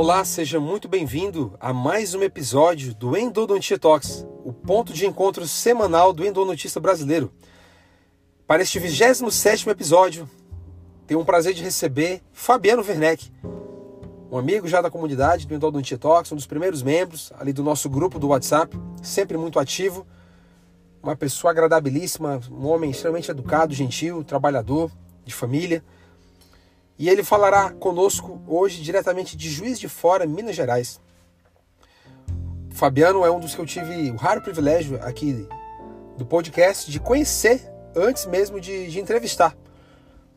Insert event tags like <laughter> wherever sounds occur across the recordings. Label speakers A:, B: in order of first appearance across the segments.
A: Olá, seja muito bem-vindo a mais um episódio do Endodontia Talks, o ponto de encontro semanal do endodontista brasileiro. Para este 27º episódio, tenho um prazer de receber Fabiano Werneck, um amigo já da comunidade do Endodontia Talks, um dos primeiros membros ali do nosso grupo do WhatsApp, sempre muito ativo, uma pessoa agradabilíssima, um homem extremamente educado, gentil, trabalhador, de família. E ele falará conosco hoje diretamente de Juiz de Fora, Minas Gerais. Fabiano é um dos que eu tive o raro privilégio aqui do podcast de conhecer antes mesmo de, de entrevistar.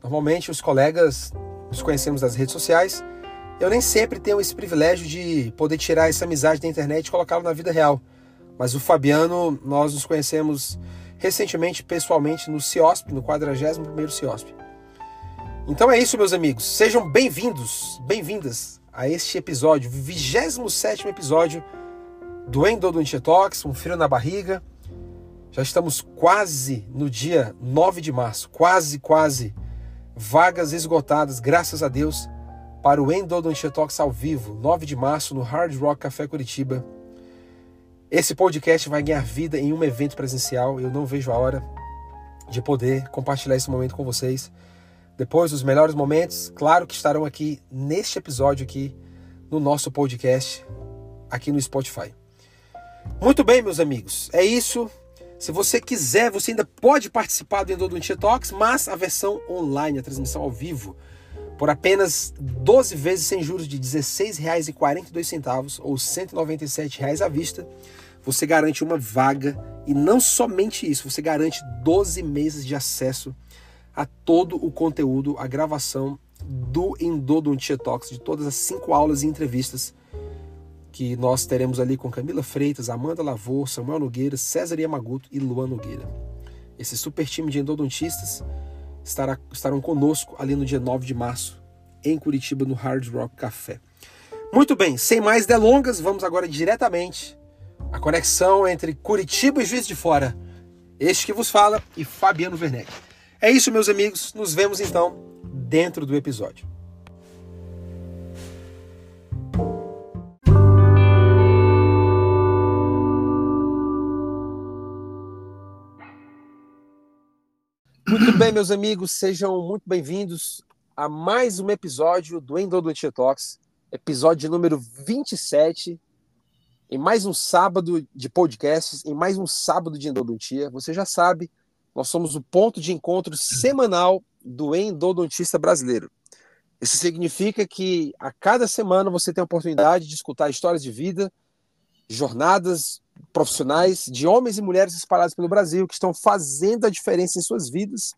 A: Normalmente os colegas nos conhecemos das redes sociais. Eu nem sempre tenho esse privilégio de poder tirar essa amizade da internet e colocá-lo na vida real. Mas o Fabiano, nós nos conhecemos recentemente, pessoalmente, no CIOSP, no 41º CIOSP. Então é isso, meus amigos. Sejam bem-vindos, bem-vindas a este episódio, 27 episódio do Endodontia Talks, um frio na barriga. Já estamos quase no dia 9 de março, quase, quase. Vagas esgotadas, graças a Deus, para o Endodontia Talks ao vivo, 9 de março, no Hard Rock Café Curitiba. Esse podcast vai ganhar vida em um evento presencial. Eu não vejo a hora de poder compartilhar esse momento com vocês. Depois dos melhores momentos, claro que estarão aqui neste episódio aqui no nosso podcast aqui no Spotify. Muito bem, meus amigos, é isso. Se você quiser, você ainda pode participar do Endodontia Talks, mas a versão online, a transmissão ao vivo, por apenas 12 vezes sem juros de R$ 16,42 ou R$ 197,00 à vista, você garante uma vaga e não somente isso, você garante 12 meses de acesso a todo o conteúdo, a gravação do Endodontia Talks, de todas as cinco aulas e entrevistas que nós teremos ali com Camila Freitas, Amanda Lavor, Samuel Nogueira, César Yamaguto e Luan Nogueira. Esse super time de endodontistas estará, estarão conosco ali no dia 9 de março, em Curitiba, no Hard Rock Café. Muito bem, sem mais delongas, vamos agora diretamente à conexão entre Curitiba e Juiz de Fora. Este que vos fala e Fabiano Werneck. É isso, meus amigos. Nos vemos então dentro do episódio. Muito bem, meus amigos, sejam muito bem-vindos a mais um episódio do Endodontia Talks, episódio número 27, em mais um sábado de podcasts, em mais um sábado de endodontia. Você já sabe, nós somos o ponto de encontro semanal do endodontista brasileiro. Isso significa que a cada semana você tem a oportunidade de escutar histórias de vida, jornadas profissionais de homens e mulheres espalhados pelo Brasil que estão fazendo a diferença em suas vidas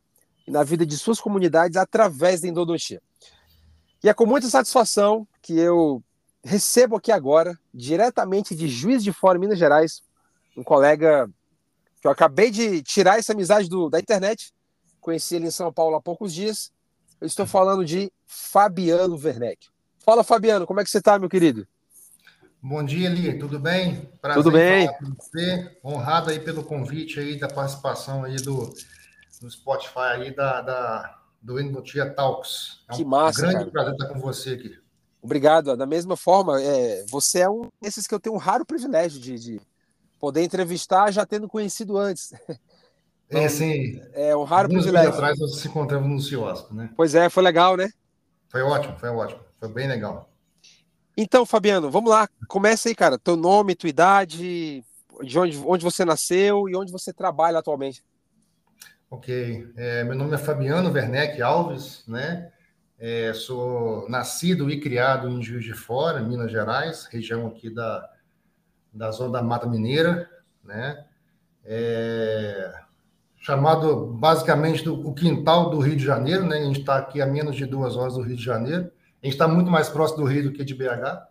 A: e na vida de suas comunidades através da endodontia. E é com muita satisfação que eu recebo aqui agora, diretamente de Juiz de Fora, Minas Gerais, um colega que eu acabei de tirar essa amizade do, da internet, conheci ele em São Paulo há poucos dias. Eu estou falando de Fabiano Werneck. Fala, Fabiano, como é que você está, meu querido?
B: Bom dia, Li, tudo bem?
A: Prazer tudo bem.
B: você. Honrado aí pelo convite aí da participação aí do, do Spotify aí da, da do Endotia Talks.
A: É um que massa,
B: grande
A: cara.
B: prazer estar com você aqui.
A: Obrigado. Da mesma forma, é, você é um desses que eu tenho um raro privilégio de, de poder entrevistar já tendo conhecido antes.
B: Então, <laughs> é, sim.
A: É um raro privilégio.
B: atrás nós se encontramos no CIOSP, né?
A: Pois é, foi legal, né?
B: Foi ótimo, foi ótimo. Foi bem legal.
A: Então, Fabiano, vamos lá. Começa aí, cara. Teu nome, tua idade, de onde, onde você nasceu e onde você trabalha atualmente.
B: Ok. É, meu nome é Fabiano Werneck Alves, né? É, sou nascido e criado em Juiz de Fora, Minas Gerais, região aqui da, da zona da Mata Mineira, né? É, chamado basicamente do o quintal do Rio de Janeiro, né? A gente está aqui a menos de duas horas do Rio de Janeiro. A gente está muito mais próximo do Rio do que de BH,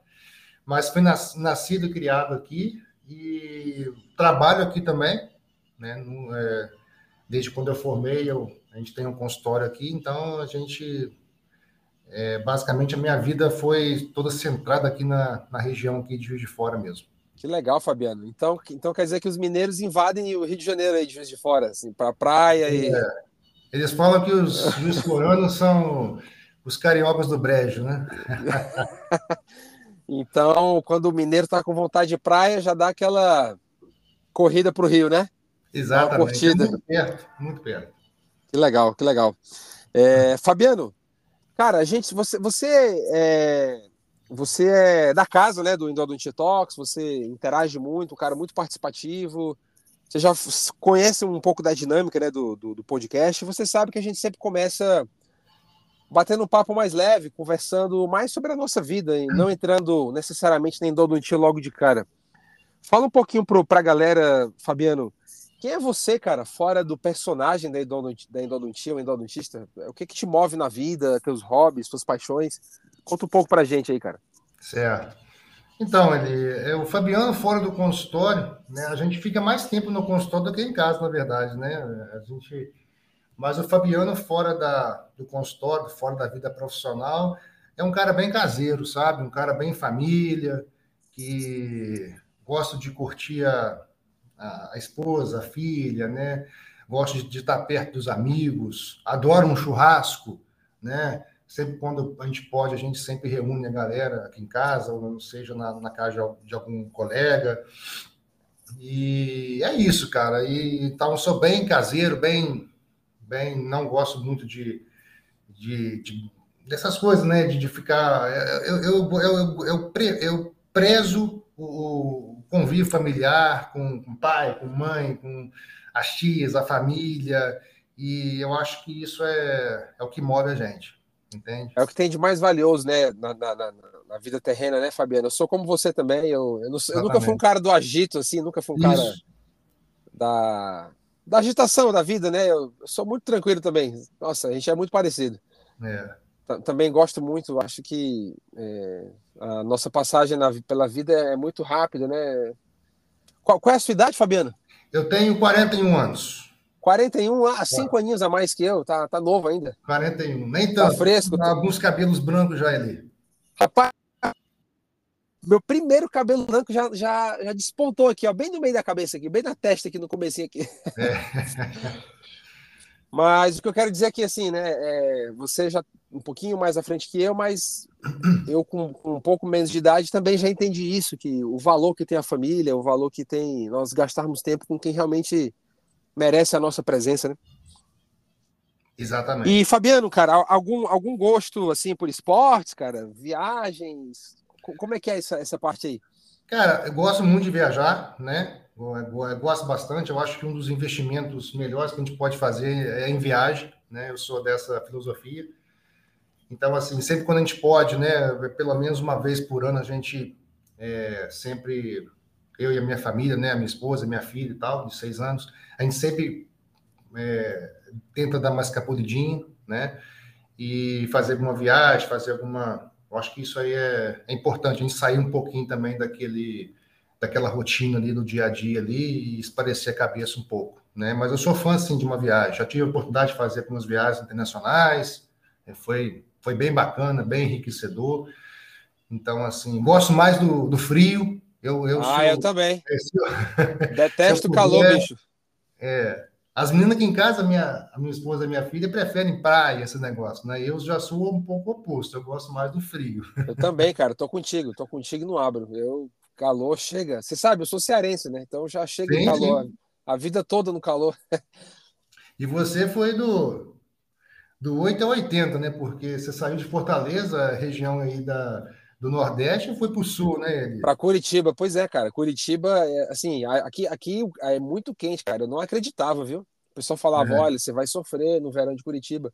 B: mas fui nas, nascido e criado aqui e trabalho aqui também, né? No, é, desde quando eu formei, eu, a gente tem um consultório aqui, então a gente é, basicamente a minha vida foi toda centrada aqui na, na região aqui de Rio de Fora mesmo.
A: Que legal, Fabiano. Então, então quer dizer que os mineiros invadem o Rio de Janeiro aí de Juiz de Fora, assim, para a praia e. É.
B: Eles falam que os juiz foranos são os cariocas do brejo, né? <laughs>
A: Então, quando o mineiro está com vontade de praia, já dá aquela corrida para o Rio, né?
B: Exatamente. Uma curtida. É muito perto, muito perto.
A: Que legal, que legal. É, Fabiano, cara, a gente, você, você é, você é da casa, né, do Endodontia Talks, você interage muito, um cara muito participativo. Você já conhece um pouco da dinâmica, né, do, do, do podcast. Você sabe que a gente sempre começa batendo um papo mais leve, conversando mais sobre a nossa vida, e não entrando necessariamente na endodontia logo de cara. Fala um pouquinho para a galera, Fabiano, quem é você, cara, fora do personagem da endodontia, da endodontia ou endodontista? O que que te move na vida, teus hobbies, suas paixões? Conta um pouco pra gente aí, cara.
B: Certo. Então, ele, é, o Fabiano fora do consultório, né? A gente fica mais tempo no consultório do que em casa, na verdade, né? A gente, mas o Fabiano fora da, do consultório, fora da vida profissional, é um cara bem caseiro, sabe? Um cara bem família, que gosta de curtir a, a, esposa, a filha, né? Gosto de, de estar perto dos amigos, adoro um churrasco, né? Sempre quando a gente pode, a gente sempre reúne a galera aqui em casa, ou seja na, na casa de, algum colega. E é isso, cara. E então sou bem caseiro, bem, bem, não gosto muito de, de, de dessas coisas, né? De, de ficar. Eu, eu, eu, eu, eu prezo o, convívio familiar com, com pai, com mãe, com as tias, a família, e eu acho que isso é, é o que move a gente, entende?
A: É o que tem de mais valioso, né, na, na, na, na vida terrena, né, Fabiano? Eu sou como você também, eu, eu, não, eu, nunca fui um cara do agito, assim, nunca fui um isso. cara da, da agitação da vida, né? Eu, eu sou muito tranquilo também. Nossa, a gente é muito parecido.
B: É
A: também gosto muito, acho que é, a nossa passagem na, pela vida é muito rápida, né? Qual, qual, é a sua idade, Fabiano?
B: Eu tenho 41 anos.
A: 41, ah, 5 aninhos a mais que eu, tá, tá novo ainda.
B: 41, nem tá tanto.
A: Tá fresco.
B: Tá alguns cabelos brancos já ali.
A: Rapaz, meu primeiro cabelo branco já, já, já despontou aqui, ó, bem no meio da cabeça aqui, bem na testa aqui, no comecinho aqui. É. <laughs> Mas o que eu quero dizer aqui, assim, né? É, você já um pouquinho mais à frente que eu, mas eu com, com, um pouco menos de idade também já entendi isso, que o valor que tem a família, o valor que tem nós gastarmos tempo com quem realmente merece a nossa presença, né?
B: Exatamente.
A: E Fabiano, cara, algum, algum gosto assim por esportes, cara? Viagens? Como é que é essa, essa parte aí?
B: Cara, eu gosto muito de viajar, né? Eu gosto bastante. Eu acho que um dos investimentos melhores que a gente pode fazer é em viagem, né? Eu sou dessa filosofia. Então, assim, sempre quando a gente pode, né? Pelo menos uma vez por ano, a gente é, sempre, eu e a minha família, né? A minha esposa, minha filha e tal, de seis anos, a gente sempre é, tenta dar mais capulidinho, né? E fazer alguma viagem, fazer alguma. Eu acho que isso aí é, é importante, a gente sair um pouquinho também daquele daquela rotina ali do dia a dia ali e esparecer a cabeça um pouco, né? Mas eu sou fã, assim, de uma viagem. Já tive a oportunidade de fazer algumas viagens internacionais, é, foi, foi bem bacana, bem enriquecedor. Então, assim, gosto mais do, do frio. Eu, eu
A: ah, sou, eu também. <laughs> É, Detesto o calor, bicho.
B: É, as meninas aqui em casa, minha, a minha esposa e minha filha, preferem praia, esse negócio, né? Eu já sou um pouco oposto, eu gosto mais do frio. <laughs>
A: Eu também, cara, tô contigo, tô contigo no abro. Eu Calor chega. Você sabe, eu sou cearense, né? Então já chega sim, calor. Sim. A vida toda no calor. <laughs>
B: E você foi do, do 8 a 80, né? Porque você saiu de Fortaleza, região aí da, do Nordeste, e foi para o Sul, né?
A: Para Curitiba, pois é, cara. Curitiba, é, assim, aqui, aqui é muito quente, cara. Eu não acreditava, viu? O pessoal falava: é. olha, você vai sofrer no verão de Curitiba.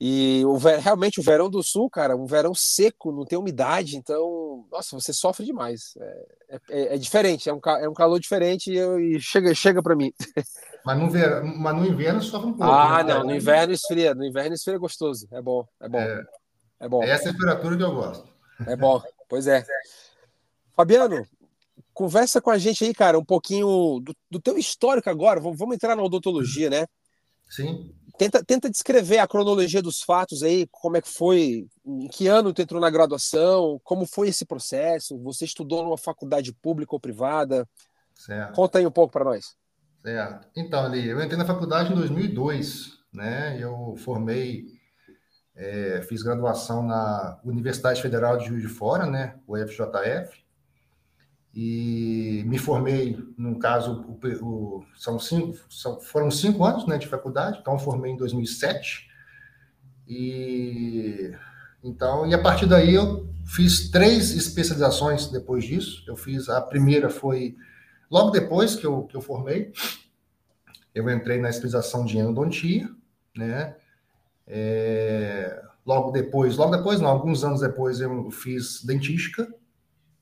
A: E o, realmente o verão do sul, cara, um verão seco, não tem umidade, então, nossa, você sofre demais. É, é, é diferente, é um, é um calor diferente e, eu, e chega, chega para mim. <laughs>
B: Mas no, ver, mas no inverno sofre um pouco.
A: Ah, né? não, no inverno esfria, no inverno esfria gostoso, é bom, é bom. É, é bom.
B: É essa temperatura que eu gosto.
A: É bom, pois é. Fabiano, conversa com a gente aí, cara, um pouquinho do, do teu histórico agora, vamos, vamos entrar na odontologia, né?
B: Sim.
A: Tenta, tenta descrever a cronologia dos fatos aí, como é que foi, em que ano tu entrou na graduação, como foi esse processo, você estudou numa faculdade pública ou privada?
B: Certo.
A: Conta aí um pouco para nós.
B: Certo. Então, ali, eu entrei na faculdade em 2002, né? Eu formei É, fiz graduação na Universidade Federal de Juiz de Fora, né, o FJF, e me formei, no caso, o, o, são cinco, são, foram cinco anos né, de faculdade, então formei em 2007, e então, e a partir daí eu fiz três especializações depois disso. Eu fiz a primeira foi logo depois que eu, que eu formei. Eu entrei na especialização de endodontia, né? É, logo depois, logo depois, não, alguns anos depois eu fiz dentística,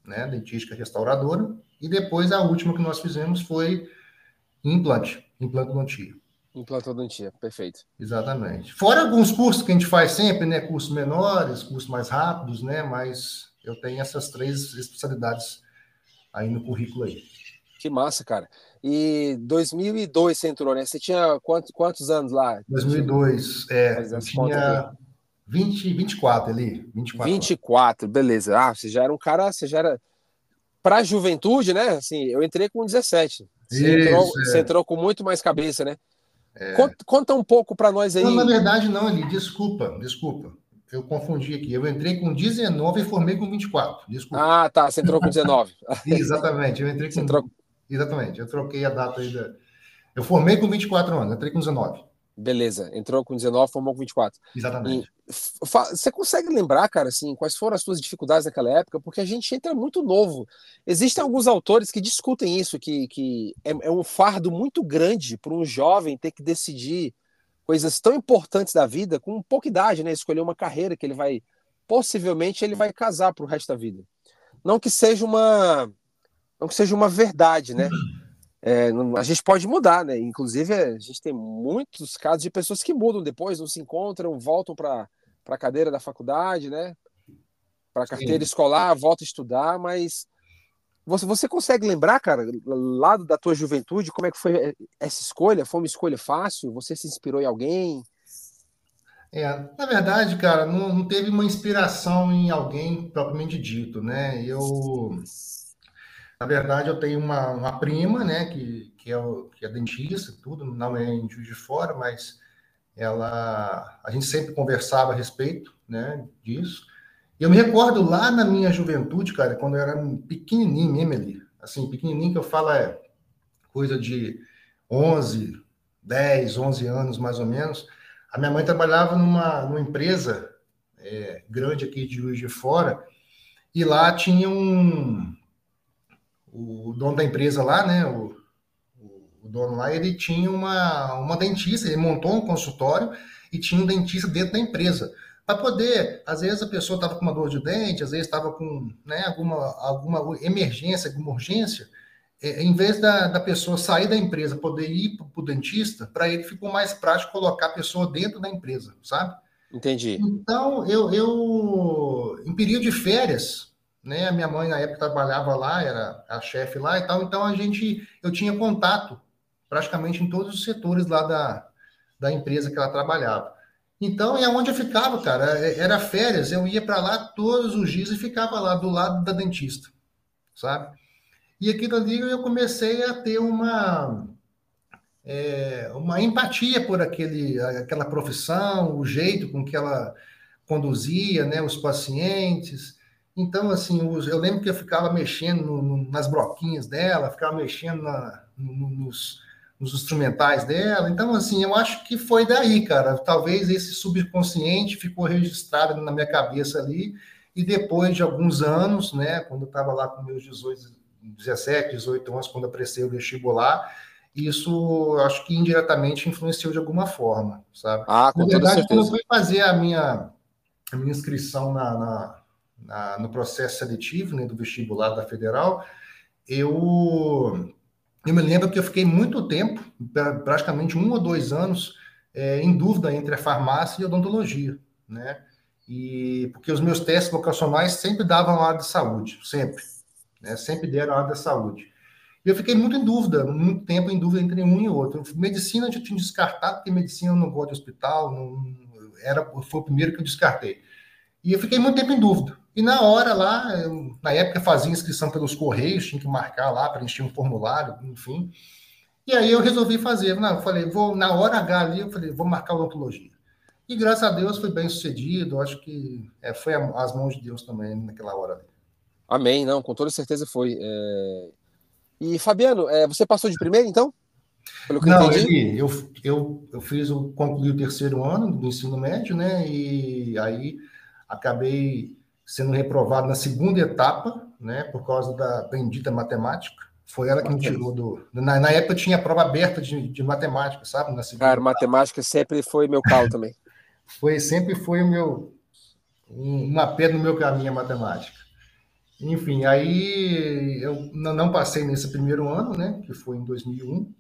B: né? Dentística restauradora. E depois a última que nós fizemos foi implante, implantodontia.
A: Implantodontia, perfeito.
B: Exatamente. Fora alguns cursos que a gente faz sempre, né? Cursos menores, cursos mais rápidos, né? Mas eu tenho essas três especialidades aí no currículo aí.
A: Que massa, cara. E 2002 você entrou, né? Você tinha quantos, quantos anos lá?
B: 2002, é. Eu tinha 20, 24 ali. 24.
A: 24, beleza. Ah, você já era um cara, você já era. Para a juventude, né? Assim, eu entrei com 17. Você, Isso, entrou, é. você entrou com muito mais cabeça, né? É... Conta, conta, um pouco para nós aí.
B: Não, na verdade, não, ali. Desculpa, desculpa. Eu confundi aqui. Eu entrei com 19 e formei com 24. Desculpa.
A: Ah, tá. Você entrou com 19. <laughs>
B: Exatamente. Eu entrei com. Entrou... Exatamente. Eu troquei a data aí. Da... Eu formei com 24 anos, entrei com 19.
A: Beleza, entrou com 19, formou com 24.
B: Exatamente. E,
A: você consegue lembrar, cara, assim, quais foram as suas dificuldades naquela época? Porque a gente entra muito novo. Existem alguns autores que discutem isso, que, que é, é um fardo muito grande para um jovem ter que decidir coisas tão importantes da vida com pouca idade, né? Escolher uma carreira que ele vai, possivelmente, ele vai casar para o resto da vida. Não que seja uma, não que seja uma verdade, né? É, a gente pode mudar, né? Inclusive, a gente tem muitos casos de pessoas que mudam depois, não se encontram, voltam para a cadeira da faculdade, né? Para a carteira Sim. escolar, volta a estudar, mas você, você consegue lembrar, cara, lá da tua juventude, como é que foi essa escolha? Foi uma escolha fácil? Você se inspirou em alguém?
B: É, na verdade, cara, não, não teve uma inspiração em alguém propriamente dito, né? Eu na verdade, eu tenho uma, uma prima, né, que, que, é o, que é dentista, tudo, não é em Juiz de Fora, mas ela, a gente sempre conversava a respeito, né, disso. E eu me recordo lá na minha juventude, cara, quando eu era pequenininho ali, assim, pequenininho que eu falo é coisa de 11, 10, 11 anos mais ou menos, a minha mãe trabalhava numa, numa empresa é, grande aqui de Juiz de Fora, e lá tinha um, o dono da empresa lá, né, o, o, dono lá, ele tinha uma, uma dentista, ele montou um consultório e tinha um dentista dentro da empresa. Para poder, às vezes a pessoa estava com uma dor de dente, às vezes estava com né, alguma, alguma emergência, alguma urgência, é, em vez da, da pessoa sair da empresa, poder ir para o dentista, para ele ficou mais prático colocar a pessoa dentro da empresa, sabe?
A: Entendi.
B: Então, eu, eu em período de férias, né? A minha mãe na época trabalhava lá, era a chefe lá e tal, então a gente, eu tinha contato praticamente em todos os setores lá da, da empresa que ela trabalhava. Então, é onde eu ficava, cara, é, era férias, eu ia para lá todos os dias e ficava lá do lado da dentista, sabe? E aquilo ali eu comecei a ter uma é, uma empatia por aquele, aquela profissão, o jeito com que ela conduzia, né, os pacientes. Então, assim, eu lembro que eu ficava mexendo no, no, nas broquinhas dela, ficava mexendo na, no, nos, nos, instrumentais dela. Então, assim, eu acho que foi daí, cara. Talvez esse subconsciente ficou registrado na minha cabeça ali. E depois de alguns anos, né, quando eu estava lá com meus 18, 17, 18 anos, quando eu prestei o vestibular, isso acho que indiretamente influenciou de alguma forma, sabe?
A: Ah, com
B: na verdade,
A: quando
B: eu fui fazer a minha, a minha inscrição na, na na, no processo seletivo né, do vestibular da Federal, eu, eu me lembro que eu fiquei muito tempo, praticamente um ou dois anos, é, em dúvida entre a farmácia e a odontologia, né? E porque os meus testes vocacionais sempre davam a área de saúde, sempre, né? Sempre deram a área da saúde. E eu fiquei muito em dúvida, muito tempo em dúvida entre um e outro. Medicina eu tinha descartado, porque medicina eu não gosto de hospital, não, era, foi o primeiro que eu descartei. E eu fiquei muito tempo em dúvida. E na hora lá, eu, na época fazia inscrição pelos correios, tinha que marcar lá, preencher um formulário, enfim. E aí eu resolvi fazer, não, eu falei, vou na hora H ali, eu falei, vou marcar odontologia. E graças a Deus foi bem sucedido. Acho que é, foi as mãos de Deus também naquela hora ali.
A: Amém, não, com toda certeza foi. É... E Fabiano, é, você passou de primeiro então?
B: Não, eu, eu, eu, eu fiz o concluí o terceiro ano do ensino médio, né? E aí acabei sendo reprovado na segunda etapa, né? Por causa da bendita matemática. Foi ela que me tirou do. Na, na época tinha prova aberta de, de matemática, sabe? Na
A: segunda Cara, etapa. matemática sempre foi meu calo <laughs> também.
B: foi sempre foi o meu uma pedra no meu caminho a matemática. Enfim, aí eu não passei nesse primeiro ano, né? Que foi em 2001.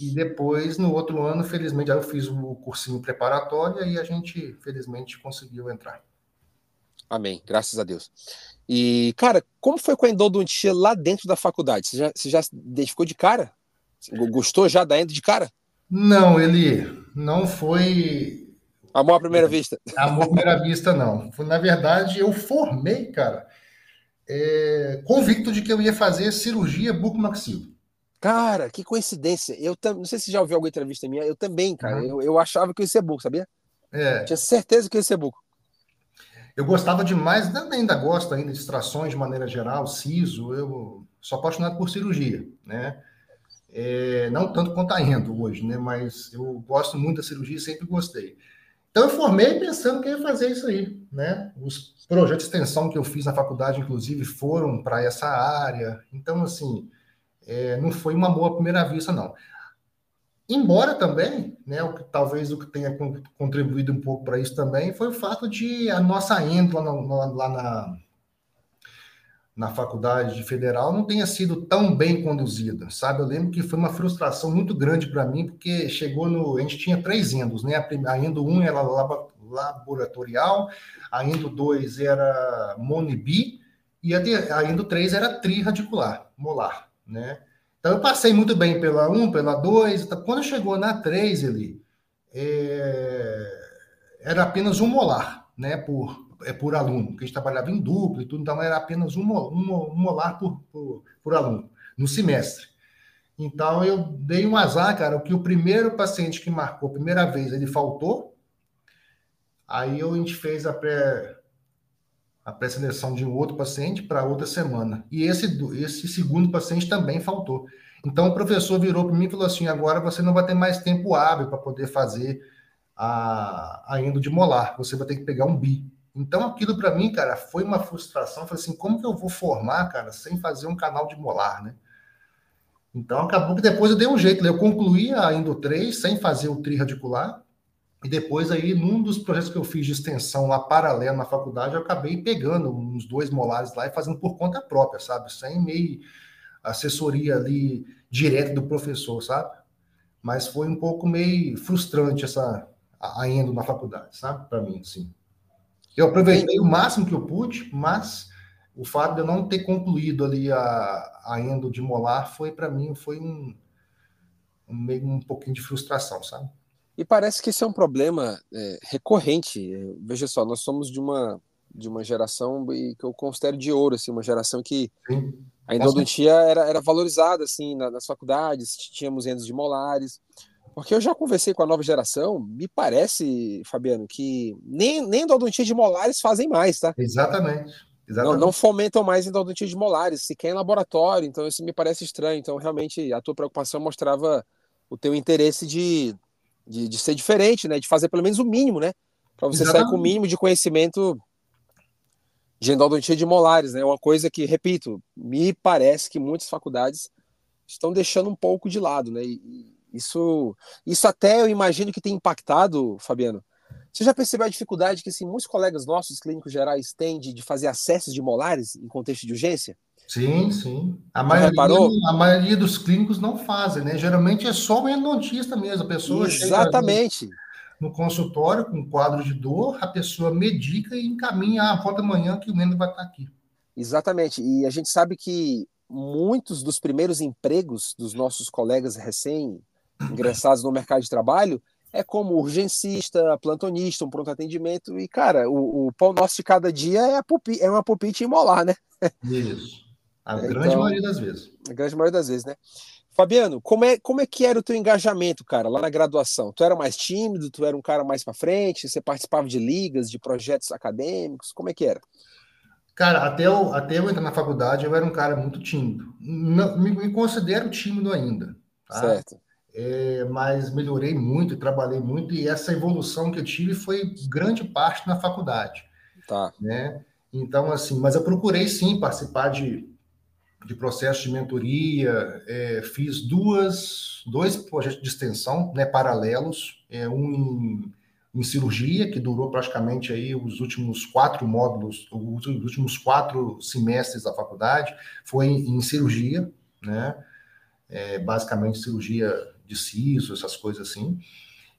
B: E depois, no outro ano, felizmente, aí eu fiz o cursinho preparatório e a gente, felizmente, conseguiu entrar.
A: Amém, graças a Deus. E, cara, como foi com a endodontia lá dentro da faculdade? Você já, você já ficou de cara? Gostou já da endo de cara?
B: Não, ele não foi.
A: Amor à primeira vista. <laughs>
B: Amor à primeira vista, não. Na verdade, eu formei, cara, é, convicto de que eu ia fazer cirurgia bucomaxilo.
A: Cara, que coincidência. Eu tam... não sei se já ouviu alguma entrevista minha, eu também, cara. Uhum. Eu, eu achava que eu ia ser buco, sabia? É. Tinha certeza que eu ia ser buco.
B: Eu gostava demais, ainda gosto ainda de extrações de maneira geral, siso, eu sou apaixonado por cirurgia, né? É, não tanto quanto a endo hoje, né? Mas eu gosto muito da cirurgia, sempre gostei. Então eu formei pensando que ia fazer isso aí, né? Os projetos de extensão que eu fiz na faculdade, inclusive, foram para essa área. Então, assim, é, não foi uma boa primeira vista, não. Embora também, né, o que, talvez o que tenha contribuído um pouco para isso também foi o fato de a nossa endo lá, na, lá na, na faculdade federal não tenha sido tão bem conduzida, sabe? Eu lembro que foi uma frustração muito grande para mim, porque chegou no. A gente tinha três endos, né? A, endo 1 era laboratorial, a endo 2 era monibi, e a, a endo 3 era triradicular, molar né? Então eu passei muito bem pela 1, pela 2, quando chegou na 3 ali, é... era apenas um molar, né, por, é, por aluno, porque a gente trabalhava em duplo e tudo, então era apenas um, um, um molar por, por, por aluno, no semestre. Então eu dei um azar, cara, que o primeiro paciente que marcou a primeira vez, ele faltou, aí a gente fez a pré, a pré-seleção de um outro paciente para outra semana. E esse, esse segundo paciente também faltou. Então o professor virou para mim e falou assim: agora você não vai ter mais tempo hábil para poder fazer a, a endo de molar, você vai ter que pegar um bi. Então aquilo para mim, cara, foi uma frustração. falei assim: como que eu vou formar, cara, sem fazer um canal de molar, né? Então acabou que depois eu dei um jeito, né? eu concluí a Endo 3 sem fazer o tri radicular e depois aí, num dos projetos que eu fiz de extensão lá paralelo na faculdade, eu acabei pegando uns dois molares lá e fazendo por conta própria, sabe? Sem meio assessoria ali direta do professor, sabe? Mas foi um pouco meio frustrante essa ainda na faculdade, sabe? Para mim, sim. Eu aproveitei o máximo que eu pude, mas o fato de eu não ter concluído ali a, a endo de molar foi para mim foi um, um meio um pouquinho de frustração, sabe?
A: E parece que esse é um problema é, recorrente. Veja só, nós somos de uma de uma geração que eu considero de ouro, assim, uma geração que Sim. a endodontia era, era valorizada assim nas faculdades, tínhamos endos de molares. Porque eu já conversei com a nova geração, me parece, Fabiano, que nem, nem endodontia de molares fazem mais, tá?
B: Exatamente.
A: Exatamente. Não, não, fomentam mais endodontia de molares, sequer em laboratório, então isso me parece estranho. Então, realmente, a tua preocupação mostrava o teu interesse de de, de ser diferente, né? De fazer pelo menos o mínimo, né? Para você Exatamente. sair com o mínimo de conhecimento de endodontia de molares, né? Uma coisa que, repito, me parece que muitas faculdades estão deixando um pouco de lado, né? E isso, isso até eu imagino que tem impactado, Fabiano. Você já percebeu a dificuldade que assim, muitos colegas nossos clínicos gerais têm de, de fazer acessos de molares em contexto de urgência?
B: Sim, sim. A maioria, a maioria dos clínicos não fazem, né? Geralmente é só o endodontista mesmo. A pessoa
A: Exatamente.
B: no consultório com quadro de dor, a pessoa medica e encaminha, ah, volta amanhã que o endo vai estar aqui.
A: Exatamente. E a gente sabe que muitos dos primeiros empregos dos nossos colegas recém-ingressados no mercado de trabalho é como urgencista, plantonista, um pronto atendimento. E, cara, o, o pão nosso de cada dia é, a pupi, é uma pupite molar, né?
B: Isso. A grande então, maioria das vezes.
A: A grande maioria das vezes, né? Fabiano, como é, como é que era o teu engajamento, cara, lá na graduação? Tu era mais tímido, tu era um cara mais para frente, você participava de ligas, de projetos acadêmicos, como é que era?
B: Cara, até eu, até eu entrar na faculdade, eu era um cara muito tímido. Não, me, me considero tímido ainda. Tá?
A: Certo.
B: É, mas melhorei muito, trabalhei muito, e essa evolução que eu tive foi grande parte na faculdade.
A: Tá.
B: Né? Então, assim, mas eu procurei sim participar de de processo de mentoria, é, fiz duas, dois projetos de extensão né, paralelos, é, um em, em, cirurgia, que durou praticamente aí os últimos quatro módulos, os últimos quatro semestres da faculdade, foi em, em cirurgia, né, é, basicamente cirurgia de siso, essas coisas assim,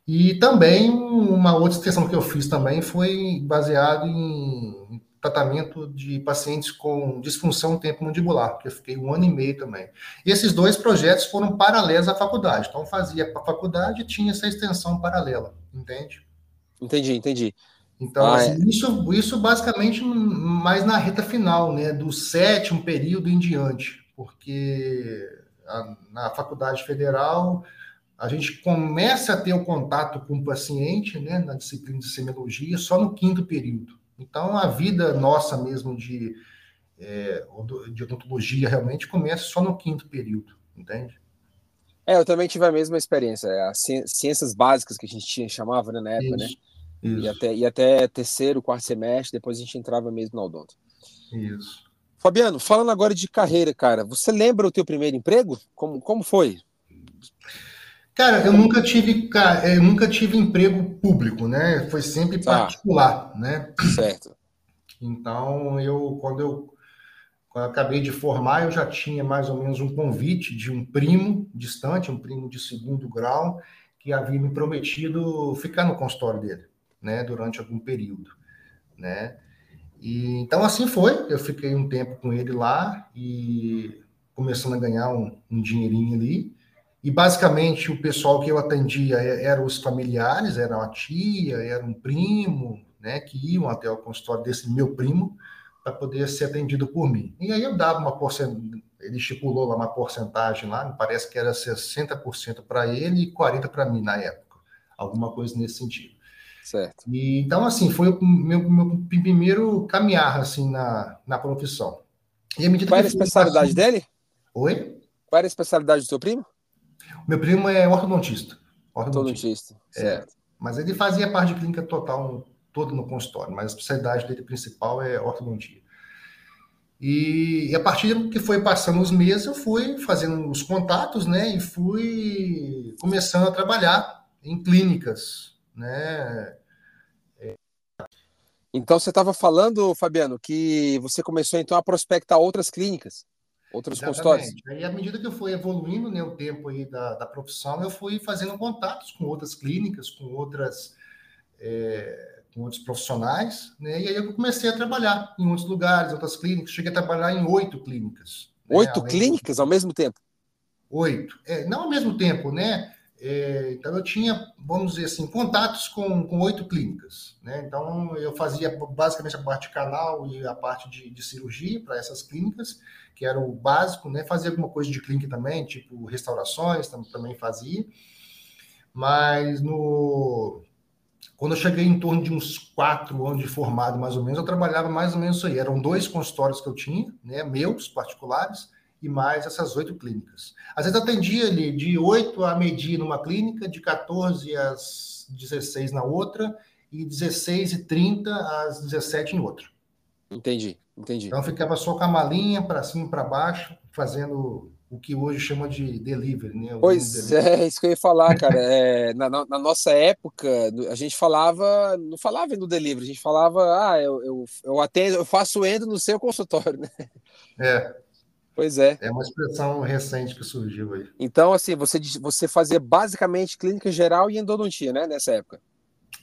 B: e também uma outra extensão que eu fiz também foi baseado em tratamento de pacientes com disfunção temporomandibular, que eu fiquei um ano e meio também. E esses dois projetos foram paralelos à faculdade. Então, fazia a faculdade e tinha essa extensão paralela, entende?
A: Entendi, entendi.
B: Então, ah, assim, é. isso, isso basicamente mais na reta final, né, do sétimo período em diante, porque a, na faculdade federal a gente começa a ter o contato com o paciente, né, na disciplina de semiologia, só no quinto período. Então, a vida nossa mesmo de, é, de odontologia realmente começa só no quinto período, entende?
A: É, eu também tive a mesma experiência. É, as ciências básicas que a gente tinha, chamava né, na época, né? isso, né? Isso. E até, e até terceiro, quarto semestre, depois a gente entrava mesmo no odonto.
B: Isso.
A: Fabiano, falando agora de carreira, cara, você lembra o teu primeiro emprego? Como, como foi?
B: Cara, eu nunca tive, cara, eu nunca tive emprego público, né? Foi sempre tá. particular, né?
A: Certo.
B: Então, eu quando, eu quando eu acabei de formar, eu já tinha mais ou menos um convite de um primo distante, um primo de segundo grau, que havia me prometido ficar no consultório dele, né, durante algum período, né? E então assim foi, eu fiquei um tempo com ele lá e começando a ganhar um, um dinheirinho ali. E basicamente o pessoal que eu atendia eram os familiares, era uma tia, era um primo, né, que iam até o consultório desse meu primo para poder ser atendido por mim. E aí eu dava uma porcentagem, ele estipulou lá uma porcentagem lá, me parece que era 60% para ele e 40% para mim na época, alguma coisa nesse sentido.
A: Certo.
B: E, então, assim, foi o meu, meu primeiro caminhar, assim, na, na profissão.
A: E à medida Qual era a especialidade dele?
B: Oi?
A: Qual era a especialidade do seu primo?
B: Meu primo é ortodontista.
A: Ortodontista,
B: é. Mas ele fazia parte de clínica total toda no consultório, mas a especialidade dele principal é ortodontia. E, e, a partir que foi passando os meses, eu fui fazendo os contatos, né, e fui começando a trabalhar em clínicas, né.
A: Então você estava falando, Fabiano, que você começou então a prospectar outras clínicas. Outros consultórios.
B: E à medida que eu fui evoluindo né, o tempo aí da, da profissão, eu fui fazendo contatos com outras clínicas, com outras é, com outros profissionais, né? E aí eu comecei a trabalhar em outros lugares, outras clínicas. Cheguei a trabalhar em oito clínicas.
A: Né, oito né? clínicas ao mesmo tempo?
B: Oito. É, não ao mesmo tempo, né? É, então eu tinha, vamos dizer assim, contatos com, com oito clínicas. Né? Então eu fazia basicamente a parte de canal e a parte de, de cirurgia para essas clínicas que era o básico, né? Fazia alguma coisa de clínica também, tipo restaurações, também fazia. Mas no quando eu cheguei em torno de uns quatro anos de formado, mais ou menos, eu trabalhava mais ou menos isso aí. Eram dois consultórios que eu tinha, né, meus particulares, e mais essas oito clínicas. Às vezes atendia ali de oito a meio-dia numa clínica, de 14 às 16 na outra, e 16 e 30 às 17 em outra.
A: Entendi. Entendi.
B: Então ficava só com a malinha para cima e para baixo, fazendo o que hoje chama de delivery, né?
A: O pois delivery. é, isso que eu ia falar, cara. É, na, na, nossa época, a gente falava, não falava no delivery, a gente falava, ah, eu, eu, eu atendo, eu faço endo no seu consultório, né?
B: É.
A: Pois é.
B: É uma expressão recente que surgiu aí.
A: Então, assim, você, você fazia basicamente clínica geral e endodontia, né, nessa época?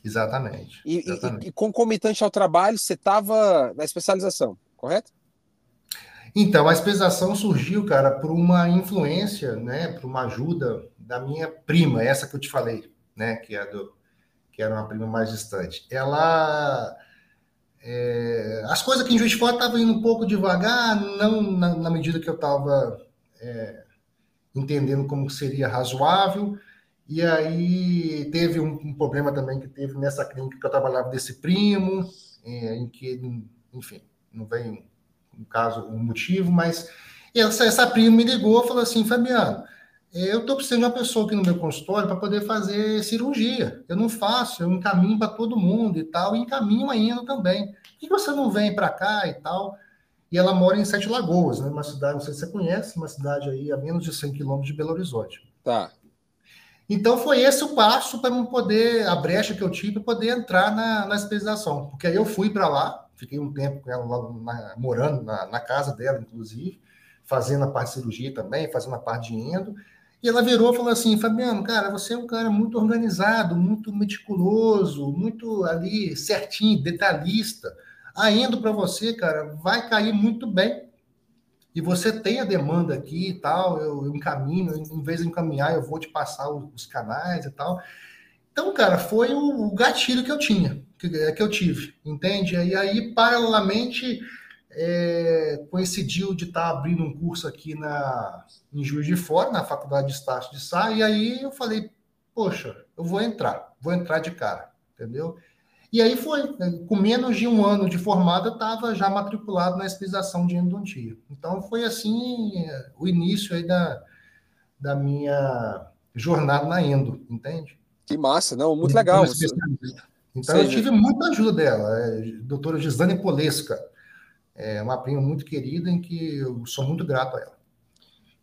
B: Exatamente.
A: E,
B: exatamente.
A: e, e concomitante ao trabalho, você estava na especialização, correto?
B: Então, a especialização surgiu, cara, por uma influência, né, por uma ajuda da minha prima, essa que eu te falei, né, que é do que era uma prima mais distante. Ela é, as coisas aqui em Juiz de Fora estavam indo um pouco devagar, não na, na medida que eu estava é, entendendo como seria razoável. E aí teve um, um, problema também que teve nessa clínica que eu trabalhava desse primo, é, em que, enfim, não vem um caso, um motivo, mas essa, essa prima me ligou e falou assim, Fabiano, eu estou precisando de uma pessoa aqui no meu consultório para poder fazer cirurgia. Eu não faço, eu encaminho para todo mundo e tal, e encaminho ainda também. Por que você não vem para cá e tal? E ela mora em Sete Lagoas, né? uma cidade, não sei se você conhece, uma cidade aí a menos de 100 quilômetros de Belo Horizonte.
A: Tá.
B: Então foi esse o passo para poder, a brecha que eu tive para poder entrar na, na especialização. Porque aí eu fui para lá, fiquei um tempo com ela lá, na, morando na, na, casa dela, inclusive, fazendo a parte de cirurgia também, fazendo a parte de endo. E ela virou e falou assim: Fabiano, cara, você é um cara muito organizado, muito meticuloso, muito ali certinho, detalhista. A endo para você, cara, vai cair muito bem. E você tem a demanda aqui e tal, eu, eu encaminho, em vez de encaminhar, eu vou te passar os, canais e tal. Então, cara, foi o, o gatilho que eu tinha, que, que eu tive, entende? E aí, paralelamente, é, coincidiu de estar tá abrindo um curso aqui na, em Juiz de Fora, na Faculdade de Estácio de Sá, e aí eu falei, poxa, eu vou entrar, vou entrar de cara, entendeu? E aí foi, né, com menos de um ano de formada, estava já matriculado na especialização de endodontia. Então foi assim o início aí da, da minha jornada na endo, entende?
A: Que massa, não, muito legal.
B: Então eu tive muita ajuda dela, é, doutora Gisane Polesca, é uma prima muito querida em que eu sou muito grato a ela.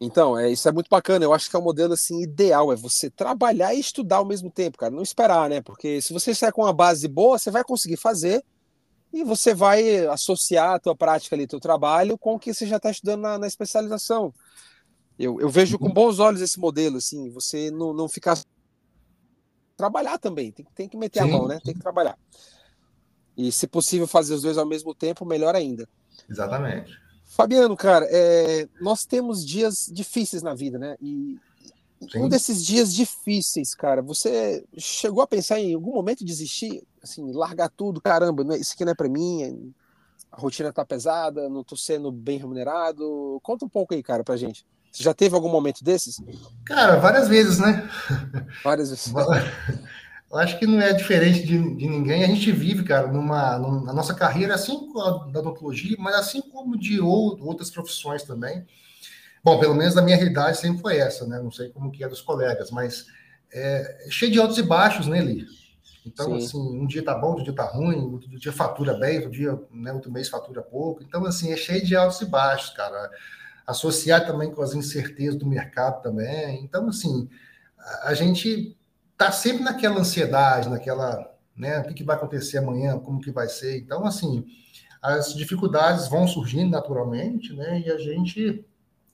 A: Então, é, isso é muito bacana. Eu acho que é o um modelo assim ideal, é você trabalhar e estudar ao mesmo tempo, cara. Não esperar, né? Porque se você sair com uma base boa, você vai conseguir fazer e você vai associar a tua prática ali, teu trabalho, com o que você já está estudando na, na especialização. Eu, eu, vejo com bons olhos esse modelo, assim, você não, não ficar trabalhar também, tem, tem que meter Sim. a mão, né? Tem que trabalhar. E se possível fazer os dois ao mesmo tempo, melhor ainda.
B: Exatamente.
A: Fabiano, cara, é, nós temos dias difíceis na vida, né? E Sim. um desses dias difíceis, cara, você chegou a pensar em algum momento desistir, assim, largar tudo, caramba, é, isso aqui não é para mim, a rotina tá pesada, não tô sendo bem remunerado. Conta um pouco aí, cara, pra gente. Você já teve algum momento desses?
B: Cara, várias vezes, né?
A: Várias vezes. <laughs>
B: Eu acho que não é diferente de, de ninguém. A gente vive, cara, numa, numa, na nossa carreira, assim como da odontologia, mas assim como de ou, outras profissões também. Bom, pelo menos na minha realidade sempre foi essa, né? Não sei como que é dos colegas, mas é, é cheio de altos e baixos, né, Li? Então, Sim. assim, um dia tá bom, outro dia tá ruim, outro dia fatura bem, outro dia, né, outro mês fatura pouco. Então, assim, é cheio de altos e baixos, cara. Associar também com as incertezas do mercado também. Então, assim, a, a gente tá sempre naquela ansiedade, naquela, né, o que, que vai acontecer amanhã, como que vai ser. Então, assim, as dificuldades vão surgindo naturalmente, né, e a gente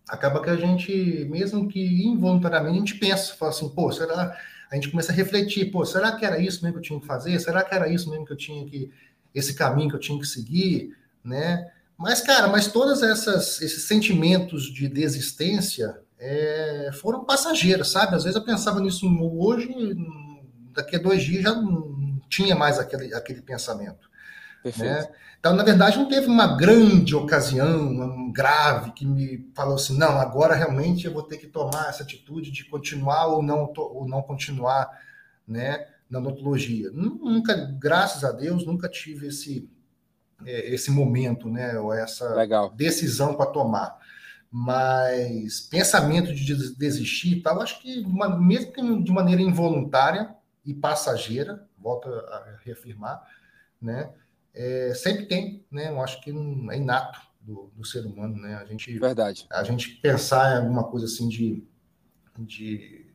B: acaba que a gente, mesmo que involuntariamente, a gente pensa, fala assim, pô, será? A gente começa a refletir, pô, será que era isso mesmo que eu tinha que fazer? Será que era isso mesmo que eu tinha que, esse caminho que eu tinha que seguir, né? Mas, cara, mas todas essas esses sentimentos de desistência, é, foram passageiras, sabe? Às vezes eu pensava nisso hoje, daqui a dois dias já não tinha mais aquele, aquele pensamento. Né? Então, na verdade, não teve uma grande ocasião, um grave, que me falou assim: não, agora realmente eu vou ter que tomar essa atitude de continuar ou não, ou não continuar né, na odontologia. Nunca, graças a Deus, nunca tive esse, é, esse momento, né, ou essa Legal. decisão para tomar mas pensamento de desistir e tal, acho que uma, mesmo que de maneira involuntária e passageira, volto a reafirmar, né? É, sempre tem, né? Eu acho que é inato do, do, ser humano, né? A gente,
A: Verdade.
B: A gente pensar em alguma coisa assim de, de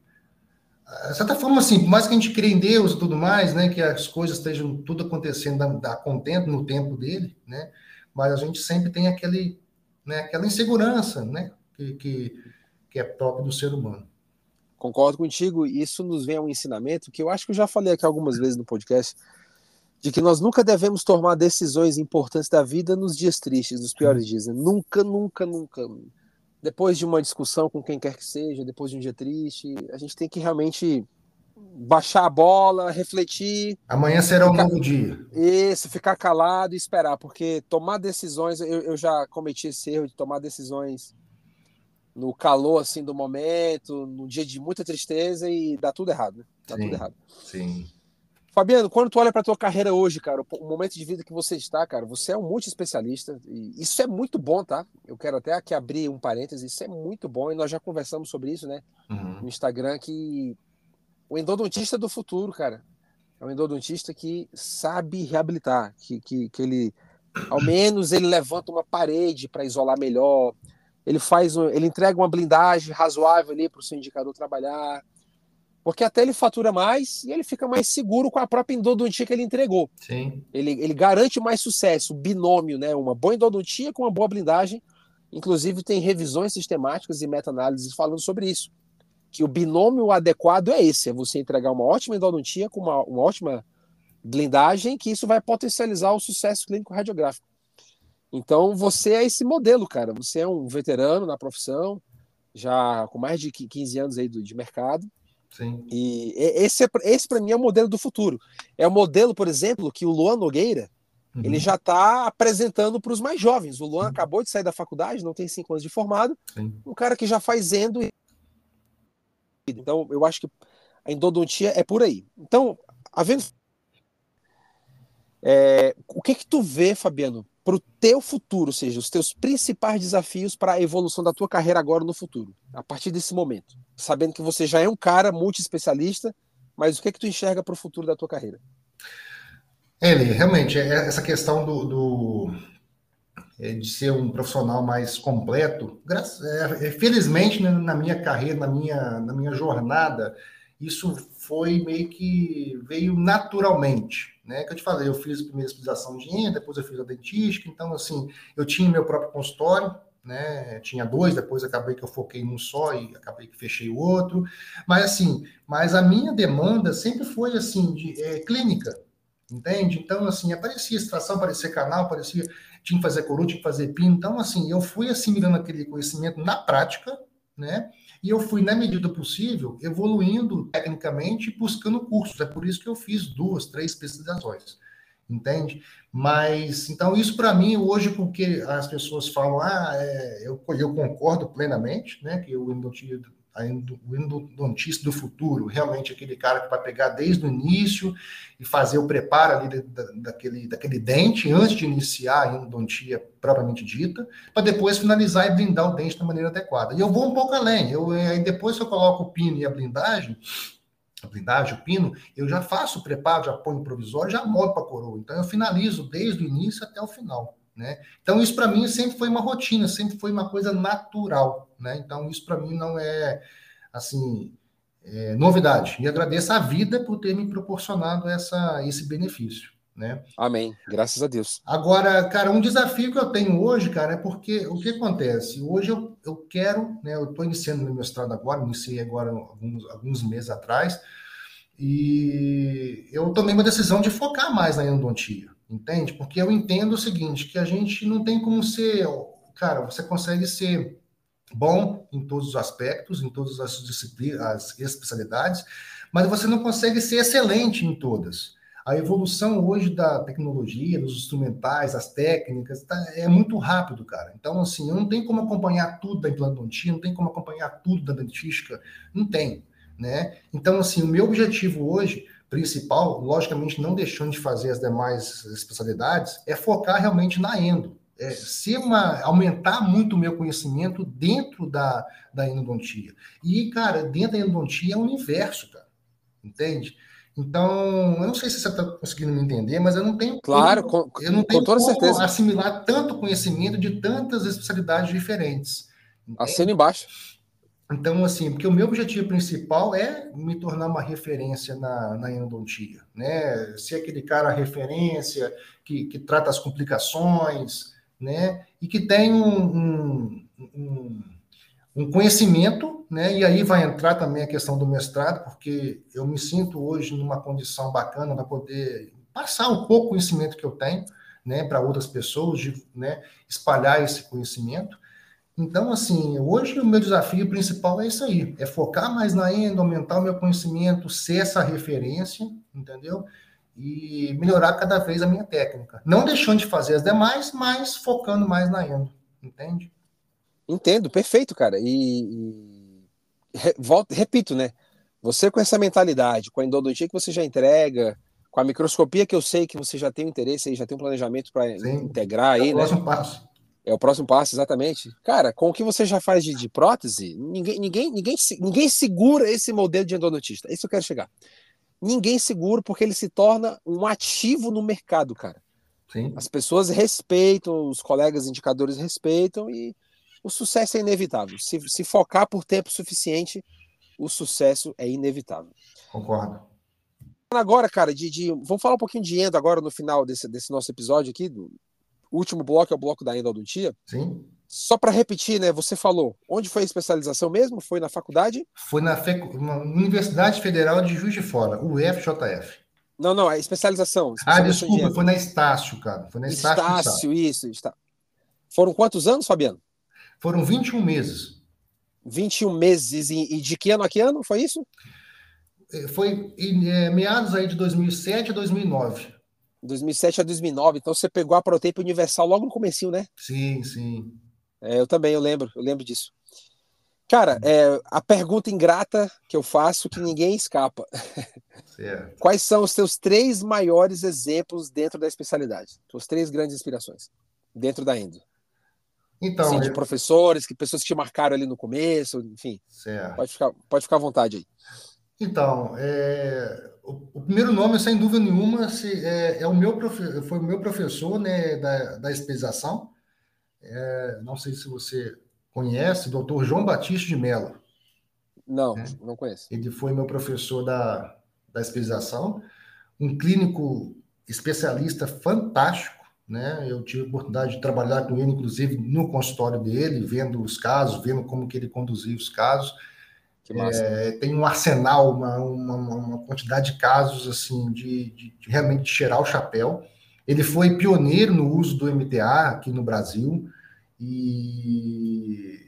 B: de certa forma, assim, por mais que a gente crê em Deus e tudo mais, né, que as coisas estejam tudo acontecendo da, da contento no tempo dele, né, mas a gente sempre tem aquele né, aquela insegurança né, que, que, que é próprio do ser humano.
A: Concordo contigo, isso nos vem a um ensinamento que eu acho que eu já falei aqui algumas vezes no podcast, de que nós nunca devemos tomar decisões importantes da vida nos dias tristes, nos piores dias. Né? Nunca, nunca, nunca. Depois de uma discussão com quem quer que seja, depois de um dia triste, a gente tem que realmente baixar a bola, refletir.
B: Amanhã será ficar, um novo dia.
A: Isso, ficar calado e esperar, porque tomar decisões, eu, eu já cometi esse erro de tomar decisões no calor assim do momento, num dia de muita tristeza e dá tudo errado, né? Dá
B: sim,
A: tudo errado.
B: Sim.
A: Fabiano, quando tu olha para tua carreira hoje, cara, o momento de vida que você está, cara, você é um multi-especialista e isso é muito bom, tá? Eu quero até aqui abrir um parênteses, isso é muito bom e nós já conversamos sobre isso, né? Uhum. No Instagram que o endodontista do futuro, cara, é um endodontista que sabe reabilitar, que, que, que ele, ao menos, ele levanta uma parede para isolar melhor, ele faz, um, ele entrega uma blindagem razoável ali para o seu indicador trabalhar, porque até ele fatura mais e ele fica mais seguro com a própria endodontia que ele entregou.
B: Sim.
A: Ele, ele garante mais sucesso, binômio, né? Uma boa endodontia com uma boa blindagem. Inclusive, tem revisões sistemáticas e meta-análises falando sobre isso. Que o binômio adequado é esse: é você entregar uma ótima endodontia com uma, uma ótima blindagem, que isso vai potencializar o sucesso clínico radiográfico. Então, você é esse modelo, cara. Você é um veterano na profissão, já com mais de 15 anos aí de mercado
B: Sim.
A: E esse, é, esse para mim é o modelo do futuro. É o modelo, por exemplo, que o Luan Nogueira uhum. ele já está apresentando para os mais jovens. O Luan Sim. acabou de sair da faculdade, não tem cinco anos de formado. Sim. Um cara que já faz endo. Então, eu acho que a endodontia é por aí. Então, havendo. É, o que que tu vê, Fabiano, para o teu futuro, ou seja, os teus principais desafios para a evolução da tua carreira agora no futuro, a partir desse momento, sabendo que você já é um cara multi-especialista, mas o que que tu enxerga para o futuro da tua carreira?
B: Ele, realmente, é, essa questão do, do de ser um profissional mais completo, graças, é, felizmente né, na minha carreira, na minha, na minha jornada, isso foi meio que veio naturalmente né? Que eu te falei, eu fiz a primeira especialização de endo, depois eu fiz a dentística, então assim, eu tinha meu próprio consultório, né? Tinha dois, depois acabei que eu foquei num só e acabei que fechei o outro. Mas assim, mas a minha demanda sempre foi assim de é, clínica, entende? Então assim, aparecia extração, aparecia canal, aparecia tinha que fazer coroa, tinha que fazer pino. Então assim, eu fui assimilando aquele conhecimento na prática, né? E eu fui, na medida possível, evoluindo tecnicamente, buscando cursos. É por isso que eu fiz duas, três especializações. Entende? Mas, então, isso para mim, hoje, porque as pessoas falam, ah, é, eu, eu concordo plenamente, né, que o endodontia o endodontista do futuro, realmente aquele cara que vai pegar desde o início e fazer o preparo ali da, daquele, daquele dente antes de iniciar a endodontia propriamente dita, para depois finalizar e blindar o dente da maneira adequada. E eu vou um pouco além, eu, aí depois que eu coloco o pino e a blindagem, a blindagem, o pino, eu já faço o preparo, já ponho provisório, já moldo para a coroa. Então eu finalizo desde o início até o final. Né? Então, isso para mim sempre foi uma rotina, sempre foi uma coisa natural. Né? Então, isso para mim não é assim é, novidade. E agradeço a vida por ter me proporcionado essa, esse benefício. Né?
A: Amém. Graças a Deus.
B: Agora, cara, um desafio que eu tenho hoje, cara, é porque o que acontece? Hoje eu, eu quero, né? Eu estou iniciando meu mestrado agora, iniciei agora alguns, alguns meses atrás, e eu tomei uma decisão de focar mais na endodontia. Entende? Porque eu entendo o seguinte, que a gente não tem como ser, cara, você consegue ser bom em todos os aspectos, em todas as disciplinas, as especialidades, mas você não consegue ser excelente em todas. A evolução hoje da tecnologia, dos instrumentais, das técnicas, tá, é muito rápido, cara. Então, assim, não tenho como acompanhar tudo da implantodontia, não tem como acompanhar tudo da dentística, não tem, né? Então, assim, o meu objetivo hoje principal, logicamente não deixando de fazer as demais especialidades, é focar realmente na endo. É, ser uma, aumentar muito o meu conhecimento dentro da, da endodontia. E, cara, dentro da endodontia é um universo, cara. Entende? Então, eu não sei se você está conseguindo me entender, mas eu não tenho
A: claro, como, com, eu não tenho com toda certeza.
B: assimilar tanto conhecimento de tantas especialidades diferentes.
A: Assina embaixo.
B: Então, assim, porque o meu objetivo principal é me tornar uma referência na, na endodontia, né? Ser aquele cara referência que, que trata as complicações, né? E que tem um, um, um, conhecimento, né? E aí vai entrar também a questão do mestrado, porque eu me sinto hoje numa condição bacana para poder passar um pouco o conhecimento que eu tenho, né? Para outras pessoas, de, né? Espalhar esse conhecimento. Então, assim, hoje o meu desafio principal é isso aí, é focar mais na endo, aumentar o meu conhecimento, ser essa referência, entendeu? E melhorar cada vez a minha técnica. Não deixando de fazer as demais, mas focando mais na endo, entende?
A: Entendo, perfeito, cara. E, e re, volto, repito, né? Você com essa mentalidade, com a endodontia que você já entrega, com a microscopia que eu sei que você já tem interesse aí, já tem um planejamento para integrar aí, é o
B: né? Próximo passo.
A: É o próximo passo, exatamente. Cara, com o que você já faz de, de prótese, ninguém, ninguém, ninguém, ninguém segura esse modelo de endodontista. É isso eu quero chegar. Ninguém segura porque ele se torna um ativo no mercado, cara.
B: Sim.
A: As pessoas respeitam, os colegas indicadores respeitam e o sucesso é inevitável. Se, se focar por tempo suficiente, o sucesso é inevitável.
B: Concordo.
A: Agora, cara, de, de, vamos falar um pouquinho de endo agora no final desse, desse nosso episódio aqui. Do, o último bloco é o bloco da endodontia.
B: Sim.
A: Só para repetir, né? Você falou, onde foi a especialização mesmo? Foi na faculdade?
B: Foi na, Fe... na Universidade Federal de Juiz de Fora, UFJF.
A: Não, não, a especialização.
B: ah, desculpa, de foi na Estácio, cara. Foi na
A: Estácio. Estácio, isso, está. Foram quantos anos, Fabiano?
B: Foram 21 meses.
A: 21 meses. E, de que ano a que ano foi isso?
B: É, foi em é, meados aí de 2007 a 2009.
A: 2007 a 2009. Então você pegou a Protape Universal logo no comecinho, né?
B: Sim, sim.
A: É, eu também, eu lembro, eu lembro disso. Cara, é, a pergunta ingrata que eu faço que ninguém escapa.
B: Certo.
A: Quais são os seus três maiores exemplos dentro da especialidade? Suas três grandes inspirações dentro da Endo?
B: Então,
A: Sim, de eu... professores, que pessoas que te marcaram ali no começo, enfim.
B: Certo.
A: Pode ficar, pode ficar à vontade aí.
B: Então, é, o, o, primeiro nome, sem dúvida nenhuma, se, é, é, o meu profe, foi o meu professor né, da, da especialização. É, não sei se você conhece, doutor João Batista de Mello.
A: Não, né? não conheço.
B: Ele foi meu professor da, da especialização, um clínico especialista fantástico, né? Eu tive a oportunidade de trabalhar com ele, inclusive, no consultório dele, vendo os casos, vendo como que ele conduzia os casos. É, tem um arsenal, uma, uma, uma, quantidade de casos assim de, de, de realmente tirar o chapéu. Ele foi pioneiro no uso do MTA aqui no Brasil. E,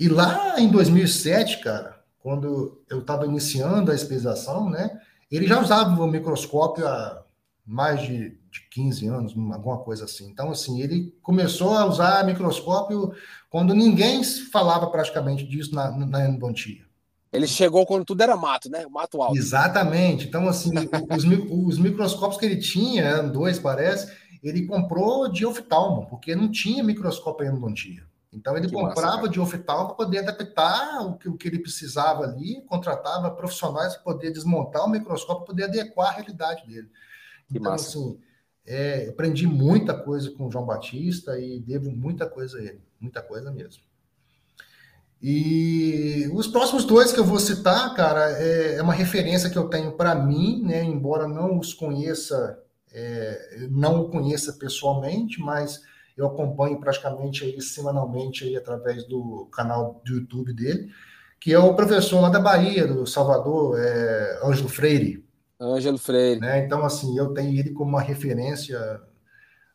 B: e lá em 2007, cara, quando eu estava iniciando a especialização, né, ele já usava o microscópio há mais de, de 15 anos, alguma coisa assim. Então, assim, ele começou a usar microscópio quando ninguém falava praticamente disso na, na endodontia.
A: Ele chegou quando tudo era mato, né? Mato alto.
B: Exatamente. Então, assim, os, os microscópios que ele tinha, eram dois, parece, ele comprou de oftalmo, porque não tinha microscópio em endodontia. Então ele que comprava massa, de oftalmo para poder adaptar o que, o que ele precisava ali, contratava profissionais para poder desmontar o microscópio, poder adequar a realidade dele.
A: Que
B: então,
A: massa.
B: assim, é, aprendi muita coisa com o João Batista e devo muita coisa a ele, muita coisa mesmo. E os próximos dois que eu vou citar, cara, é, é uma referência que eu tenho para mim, né? Embora não os conheça é, não o conheça pessoalmente, mas eu acompanho praticamente aí semanalmente aí através do canal do YouTube dele, que é o professor lá da Bahia, do Salvador, é, Ângelo Freire.
A: Ângelo Freire.
B: Né? Então, assim, eu tenho ele como uma referência,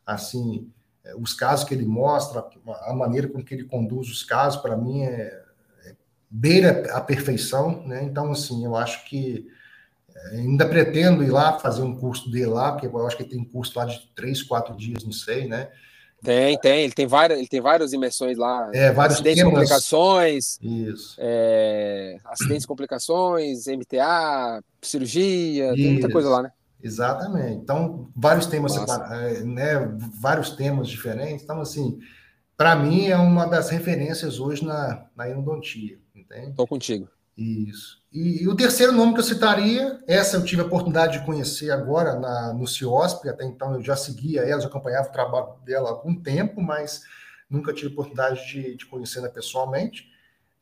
B: assim, os casos que ele mostra, a maneira com que ele conduz os casos, para mim, é, é beira a perfeição, né? Então, assim, eu acho que Ainda pretendo ir lá fazer um curso dele lá, porque eu acho que tem curso lá de três, quatro dias, não sei, né?
A: Tem, tem. Ele tem várias, ele tem várias imersões lá.
B: É, vários
A: acidentes,
B: temas.
A: complicações.
B: Isso.
A: É, acidentes, complicações, MTA, cirurgia, Isso. tem muita coisa lá, né?
B: Exatamente. Então, vários temas, né? Vários temas diferentes. Então, assim, para mim é uma das referências hoje na, na endodontia, entende?
A: Tô contigo.
B: Isso. E, e, o terceiro nome que eu citaria, essa eu tive a oportunidade de conhecer agora na, no CIOSP, até então eu já seguia ela, já acompanhava o trabalho dela há algum tempo, mas nunca tive a oportunidade de, de conhecê-la pessoalmente.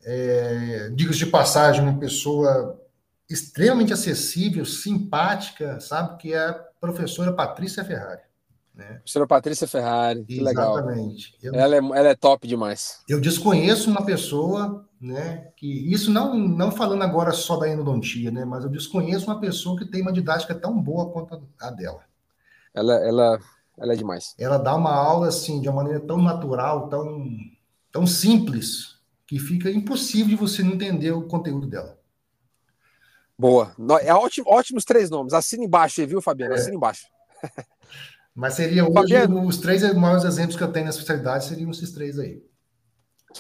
B: É, Diga-se de passagem, uma pessoa extremamente acessível, simpática, sabe, que é a professora Patrícia Ferrari. Né?
A: Professora Patrícia Ferrari, que
B: Exatamente.
A: legal. Eu, ela, é, ela é top demais.
B: Eu desconheço uma pessoa, né, que isso não, não falando agora só da endodontia, né, mas eu desconheço uma pessoa que tem uma didática tão boa quanto a dela.
A: Ela, ela, ela é demais.
B: Ela dá uma aula assim de uma maneira tão natural, tão, tão simples, que fica impossível de você não entender o conteúdo dela.
A: Boa. É ótimo, ótimos três nomes. Assina embaixo aí, viu, Fabiano? É. Assina embaixo. <laughs>
B: Mas seria hoje Fabiano, os três maiores exemplos que eu tenho na especialidade seriam esses três aí.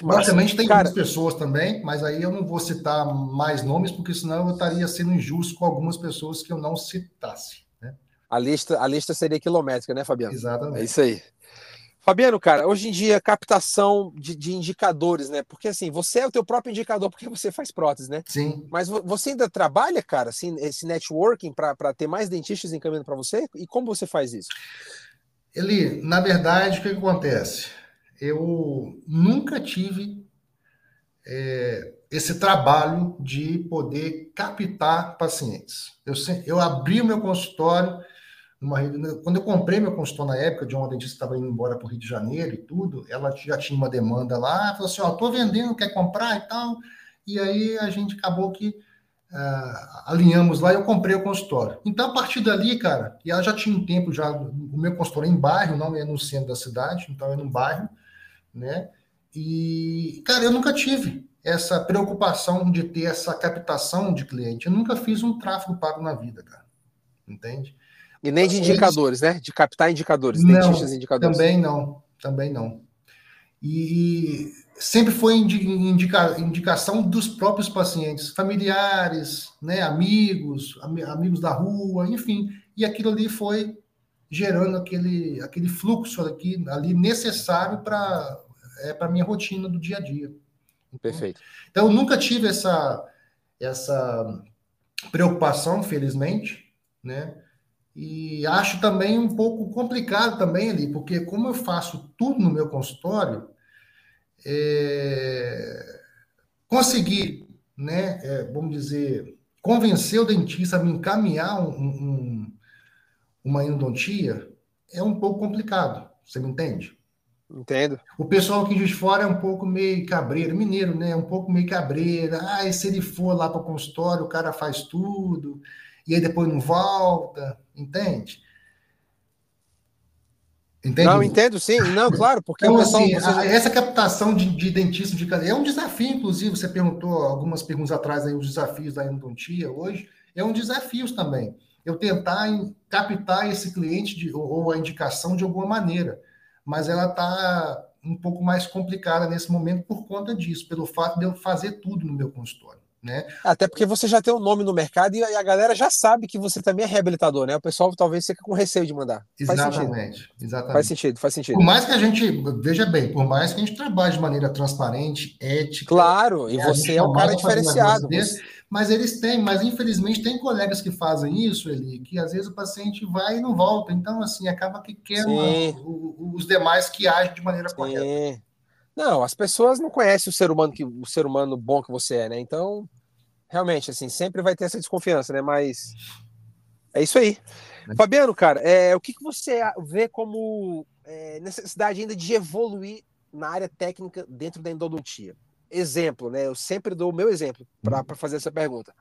B: Logicamente tem Cara... outras pessoas também, mas aí eu não vou citar mais nomes, porque senão eu estaria sendo injusto com algumas pessoas que eu não citasse. Né?
A: A, lista, a lista seria quilométrica, né, Fabiano?
B: Exatamente.
A: É isso aí. Fabiano, cara, hoje em dia, captação de, de, indicadores, né? Porque assim, você é o teu próprio indicador porque você faz prótese, né?
B: Sim.
A: Mas você ainda trabalha, cara, assim, esse networking para ter mais dentistas encaminhando para você? E como você faz isso?
B: Ele, na verdade, o que, que acontece? Eu nunca tive é, esse trabalho de poder captar pacientes. Eu, eu abri o meu consultório numa, quando eu comprei meu consultório na época, de uma dentista que estava indo embora para o Rio de Janeiro e tudo, ela já tinha uma demanda lá, falou assim, ó, tô vendendo, quer comprar e tal, e aí a gente acabou que uh, alinhamos lá e eu comprei o consultório. Então, a partir dali, cara, e ela já tinha um tempo já, o meu consultório é em bairro, não é no centro da cidade, então é no bairro, né, e, cara, eu nunca tive essa preocupação de ter essa captação de cliente, eu nunca fiz um tráfego pago na vida, cara, entende?
A: E nem de indicadores, né? De captar indicadores,
B: não, dentistas indicadores. Também não, também não. E sempre foi indica, indicação dos próprios pacientes, familiares, né, amigos, amigos da rua, enfim. E aquilo ali foi gerando aquele, aquele fluxo aqui, ali necessário para é, a minha rotina do dia a dia.
A: Perfeito.
B: Então, eu nunca tive essa, essa preocupação, felizmente, né? E acho também um pouco complicado também ali, porque como eu faço tudo no meu consultório, é, conseguir, né, é, vamos dizer, convencer o dentista a me encaminhar um, um, uma endodontia é um pouco complicado. Você me entende?
A: Entendo.
B: O pessoal aqui de fora é um pouco meio cabreiro, mineiro, né? Um pouco meio cabreiro. Ah, e se ele for lá para o consultório, o cara faz tudo e aí depois não volta, entende?
A: Entende? Não, entendo sim. Não, claro, porque
B: então, assim, você... essa captação de, de dentista de é um desafio, inclusive, você perguntou algumas perguntas atrás aí, os desafios da endodontia hoje, é um desafio também. Eu tentar captar esse cliente de, ou a indicação de alguma maneira, mas ela está um pouco mais complicada nesse momento por conta disso, pelo fato de eu fazer tudo no meu consultório. Né?
A: Até porque você já tem um nome no mercado e a galera já sabe que você também é reabilitador, né? O pessoal talvez fique com receio de mandar.
B: Exatamente, faz sentido. exatamente.
A: Faz sentido, faz sentido.
B: Por mais que a gente, veja bem, por mais que a gente trabalhe de maneira transparente, ética.
A: Claro, e você é um cara diferenciado.
B: Desse, mas eles têm, mas infelizmente tem colegas que fazem isso, Eli, que às vezes o paciente vai e não volta. Então, assim, acaba que queima os demais que agem de maneira Sim. correta.
A: Não, as pessoas não conhecem o ser humano que o ser humano bom que você é, né? Então, realmente, assim, sempre vai ter essa desconfiança, né? Mas é isso aí. É. Fabiano, cara, é, o que, que você vê como é, necessidade ainda de evoluir na área técnica dentro da endodontia? Exemplo, né? Eu sempre dou o meu exemplo para uhum. fazer essa pergunta.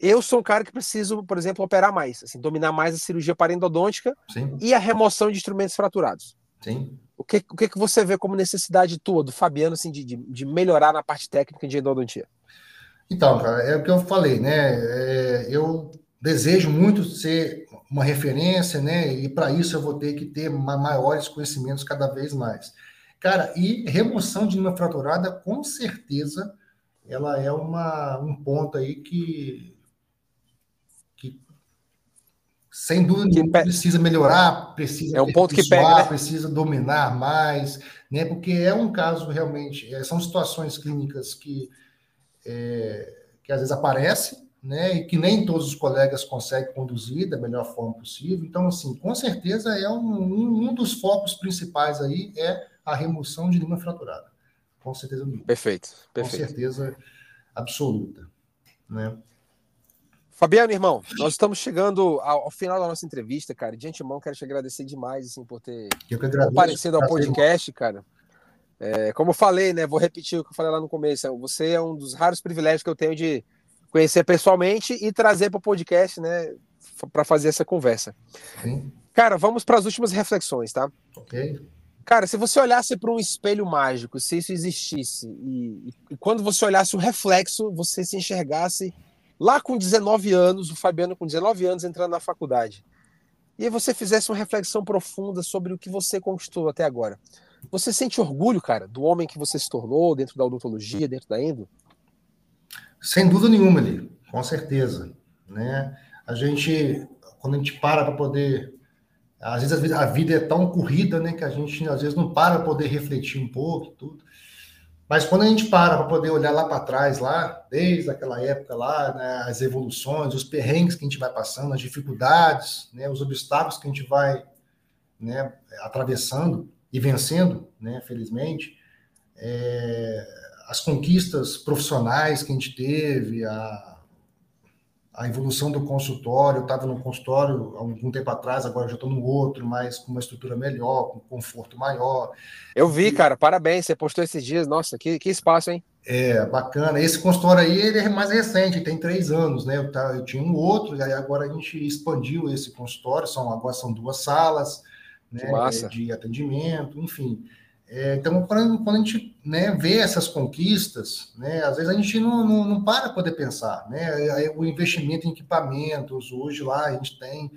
A: Eu sou um cara que preciso, por exemplo, operar mais, assim, dominar mais a cirurgia parendodôntica
B: Sim.
A: e a remoção de instrumentos fraturados.
B: Sim.
A: O que, o que, que você vê como necessidade tua, do Fabiano, assim, de, de, melhorar na parte técnica de endodontia?
B: Então, cara, é o que eu falei, né? É, eu desejo muito ser uma referência, né? E para isso eu vou ter que ter maiores conhecimentos cada vez mais. Cara, e remoção de língua fraturada, com certeza, ela é uma, um ponto aí que sem dúvida que precisa melhorar, precisa
A: é um ponto que pega, né?
B: precisa dominar mais, né? Porque é um caso realmente, é, são situações clínicas que é, que às vezes aparecem, né? E que nem todos os colegas conseguem conduzir da melhor forma possível. Então, assim, com certeza é um, um, um dos focos principais aí é a remoção de língua fraturada. Com certeza.
A: Perfeito, perfeito.
B: Com certeza absoluta, né?
A: Fabiano, irmão, nós estamos chegando ao, final da nossa entrevista, cara. De antemão, quero te agradecer demais assim, por ter comparecido ao podcast, cara. É, como eu falei, né? Vou repetir o que eu falei lá no começo. É, você é um dos raros privilégios que eu tenho de conhecer pessoalmente e trazer para o podcast, né? Para fazer essa conversa.
B: Sim.
A: Cara, vamos para as últimas reflexões, tá?
B: Ok.
A: Cara, se você olhasse para um espelho mágico, se isso existisse, e, e quando você olhasse o reflexo, você se enxergasse lá com 19 anos, o Fabiano com 19 anos entrando na faculdade, e aí você fizesse uma reflexão profunda sobre o que você conquistou até agora, Você sente orgulho, cara, do homem que você se tornou dentro da odontologia, dentro da endo?
B: Sem dúvida nenhuma, ali, com certeza. Né? A gente, quando a gente para para poder. Às vezes a vida é tão corrida, né, que a gente às vezes não para para poder refletir um pouco tudo. Mas quando a gente para para poder olhar lá para trás, lá, desde aquela época lá, né, as evoluções, os perrengues que a gente vai passando, as dificuldades, né, os obstáculos que a gente vai né, atravessando e vencendo, né, felizmente, é, as conquistas profissionais que a gente teve, a, a evolução do consultório. Eu estava no consultório há algum tempo atrás, agora já estou no outro, mas com uma estrutura melhor, com conforto maior.
A: Eu vi, cara, parabéns. Você postou esses dias. Nossa, que, que espaço, hein?
B: É, bacana. Esse consultório aí ele é mais recente, tem três anos, né? Eu, tá, eu tinha um outro, e aí agora a gente expandiu esse consultório, são, agora são duas salas né, de atendimento, enfim. É, então, quando, quando, a gente né, vê essas conquistas, né, às vezes a gente não, não, não para para poder pensar. Né? O investimento em equipamentos, hoje lá a gente tem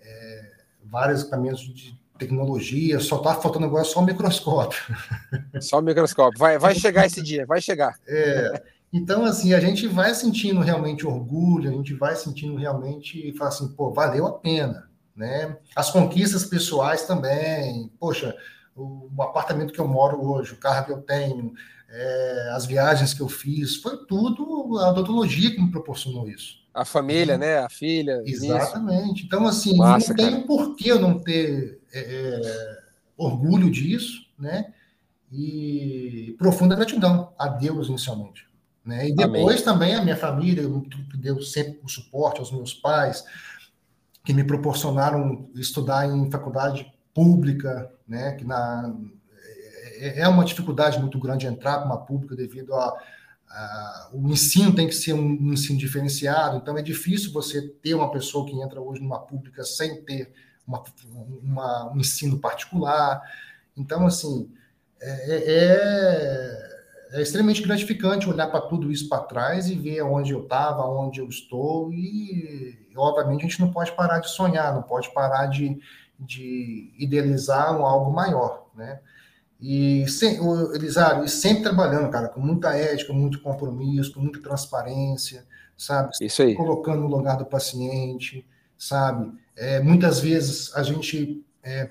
B: é, vários equipamentos de tecnologia, só está faltando agora só o microscópio. <laughs>
A: Só o microscópio. Vai, vai chegar esse dia, vai chegar.
B: É, então, assim, a gente vai sentindo realmente orgulho, a gente vai sentindo realmente, fala assim, pô, valeu a pena. Né? As conquistas pessoais também, poxa, o apartamento que eu moro hoje, o carro que eu tenho, é, as viagens que eu fiz, foi tudo a odontologia que me proporcionou isso.
A: A família, né? A filha.
B: Exatamente. Isso. Então, assim, Massa, não tem por que eu não ter é, é, orgulho disso, né? E profunda gratidão a Deus inicialmente. Né? E depois Amém. também a minha família, que deu sempre o suporte aos meus pais, que me proporcionaram estudar em faculdade pública, né, que na, é, é uma dificuldade muito grande entrar para uma pública devido a, a, o ensino tem que ser um, um, ensino diferenciado, então é difícil você ter uma pessoa que entra hoje numa pública sem ter uma, uma, um ensino particular. Então, assim, é, é, é extremamente gratificante olhar para tudo isso para trás e ver onde eu estava, onde eu estou, e obviamente a gente não pode parar de sonhar, não pode parar de, de idealizar um algo maior, né? E sem, o Elisário, e sempre trabalhando, cara, com muita ética, muito compromisso, com muita transparência, sabe?
A: Isso aí.
B: Colocando no lugar do paciente, sabe? É, muitas vezes a gente é,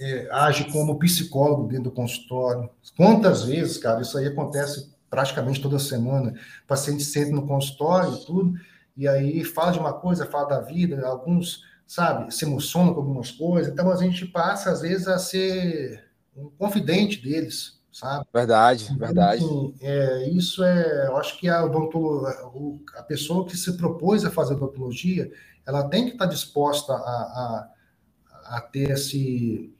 B: é, age como psicólogo dentro do consultório. Quantas vezes, cara, isso aí acontece praticamente toda semana. O paciente senta no consultório e tudo, e aí fala de uma coisa, fala da vida, alguns sabe, se emociona com algumas coisas. Então a gente passa, às vezes, a ser um confidente deles, sabe?
A: Verdade, então, verdade.
B: Assim, é, isso é, eu acho que a a pessoa que se propôs a fazer odontologia, ela tem que estar disposta a, a, a ter esse,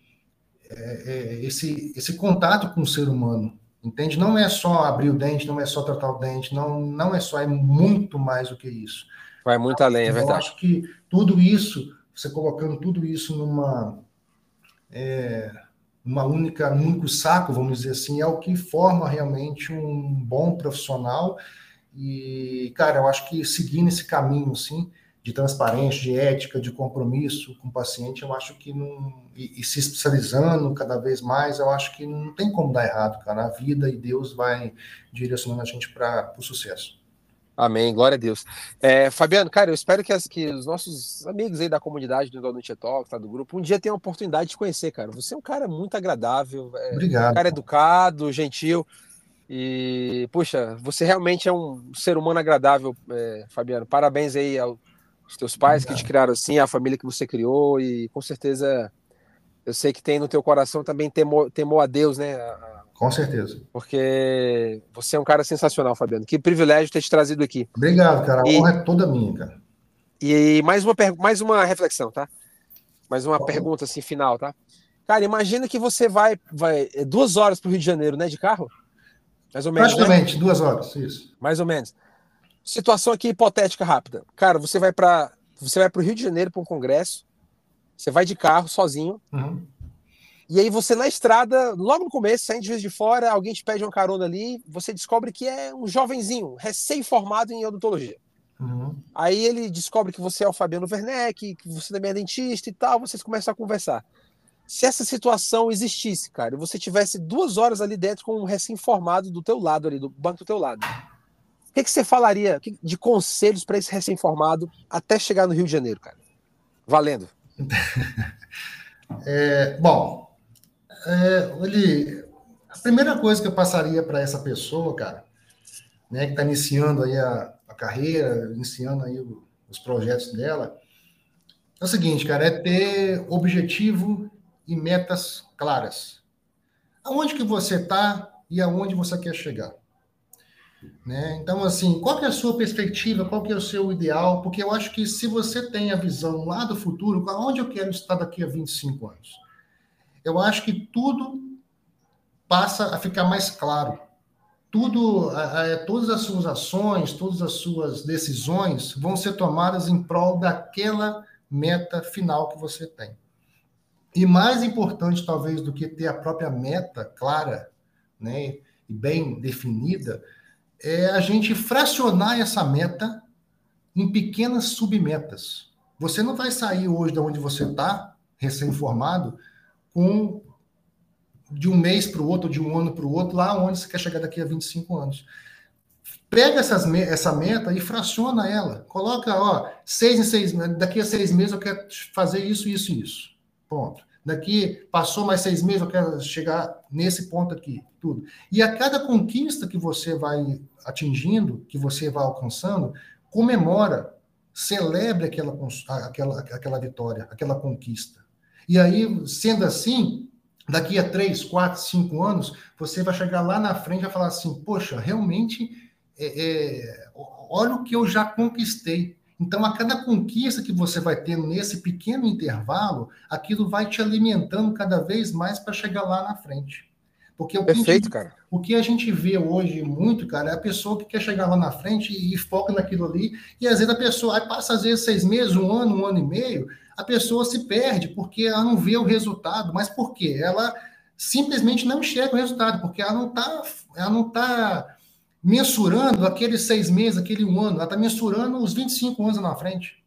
B: é, é, esse, esse contato com o ser humano, entende? Não é só abrir o dente, não é só tratar o dente, não, não é só, é muito mais do que isso.
A: Vai muito além, é verdade.
B: Eu acho que tudo isso você colocando tudo isso numa é, uma única, um único saco, vamos dizer assim, é o que forma realmente um bom profissional. E, cara, eu acho que seguindo esse caminho, assim, de transparência, de ética, de compromisso com o paciente, eu acho que não. E, e, se especializando cada vez mais, eu acho que não tem como dar errado, cara. A vida e Deus vai direcionando a gente para o sucesso.
A: Amém, glória a Deus. É, Fabiano, cara, eu espero que, as, que os nossos amigos aí da comunidade do Donut Talk, tá, do grupo, um dia tenham a oportunidade de conhecer, cara. Você é um cara muito agradável, é,
B: Obrigado.
A: um cara educado, gentil. E, puxa, você realmente é um ser humano agradável, é, Fabiano. Parabéns aí aos teus pais Obrigado. que te criaram assim, a família que você criou, e com certeza eu sei que tem no teu coração também temor, temor a Deus, né? A,
B: com certeza.
A: Porque você é um cara sensacional, Fabiano. Que privilégio ter te trazido aqui.
B: Obrigado, cara. A e, honra é toda minha, cara.
A: E mais uma, mais uma reflexão, tá? Mais uma pergunta assim final, tá? Cara, imagina que você vai, vai é duas horas para o Rio de Janeiro, né? De carro?
B: Mais ou menos. Né? Praticamente, né? duas horas, isso.
A: Mais ou menos. Situação aqui hipotética rápida. Cara, você vai para você vai para o Rio de Janeiro para um congresso. Você vai de carro sozinho. Uhum. E aí você na estrada, logo no começo, saindo de vez de fora, alguém te pede uma carona ali, você descobre que é um jovenzinho, recém-formado em odontologia. Uhum. Aí ele descobre que você é o Fabiano Werneck, que você também é dentista e tal, vocês começam a conversar. Se essa situação existisse, cara, e você tivesse duas horas ali dentro com um recém-formado do teu lado ali, do banco do teu lado, o que, que você falaria de conselhos para esse recém-formado até chegar no Rio de Janeiro, cara? Valendo. <laughs>
B: É, bom, é, ele, a primeira coisa que eu passaria para essa pessoa, cara, né, que está iniciando aí a, a, carreira, iniciando aí os projetos dela, é o seguinte, cara, é ter objetivo e metas claras. Aonde que você está e aonde você quer chegar. Né? Então, assim, qual que é a sua perspectiva, qual que é o seu ideal? Porque eu acho que se você tem a visão lá do futuro, aonde eu quero estar daqui a 25 anos? Eu acho que tudo passa a ficar mais claro. Tudo, todas as suas ações, todas as suas decisões vão ser tomadas em prol daquela meta final que você tem. E mais importante, talvez, do que ter a própria meta clara né, e bem definida, é a gente fracionar essa meta em pequenas submetas. Você não vai sair hoje de onde você está, recém-formado, com de um mês para o outro, de um ano para o outro, lá onde você quer chegar daqui a 25 anos. Pega essas, essa meta e fraciona ela. Coloca, ó, seis em seis daqui a seis meses eu quero fazer isso, isso e isso. Ponto. Daqui passou mais seis meses, eu quero chegar nesse ponto aqui, tudo. E a cada conquista que você vai atingindo, que você vai alcançando, comemora, celebre aquela, aquela, aquela vitória, aquela conquista. E aí, sendo assim, daqui a três, quatro, cinco anos, você vai chegar lá na frente e vai falar assim: poxa, realmente, é, é, olha o que eu já conquistei. Então, a cada conquista que você vai tendo nesse pequeno intervalo, aquilo vai te alimentando cada vez mais para chegar lá na frente. Porque o
A: Perfeito,
B: gente,
A: cara.
B: O que a gente vê hoje muito, cara, é a pessoa que quer chegar lá na frente e, e foca naquilo ali, e às vezes a pessoa aí passa às vezes seis meses, um ano, um ano e meio, a pessoa se perde porque ela não vê o resultado. Mas por quê? Ela simplesmente não enxerga o resultado, porque ela não está ela não tá mensurando aqueles seis meses, aquele um ano, ela está mensurando os 25 anos na frente.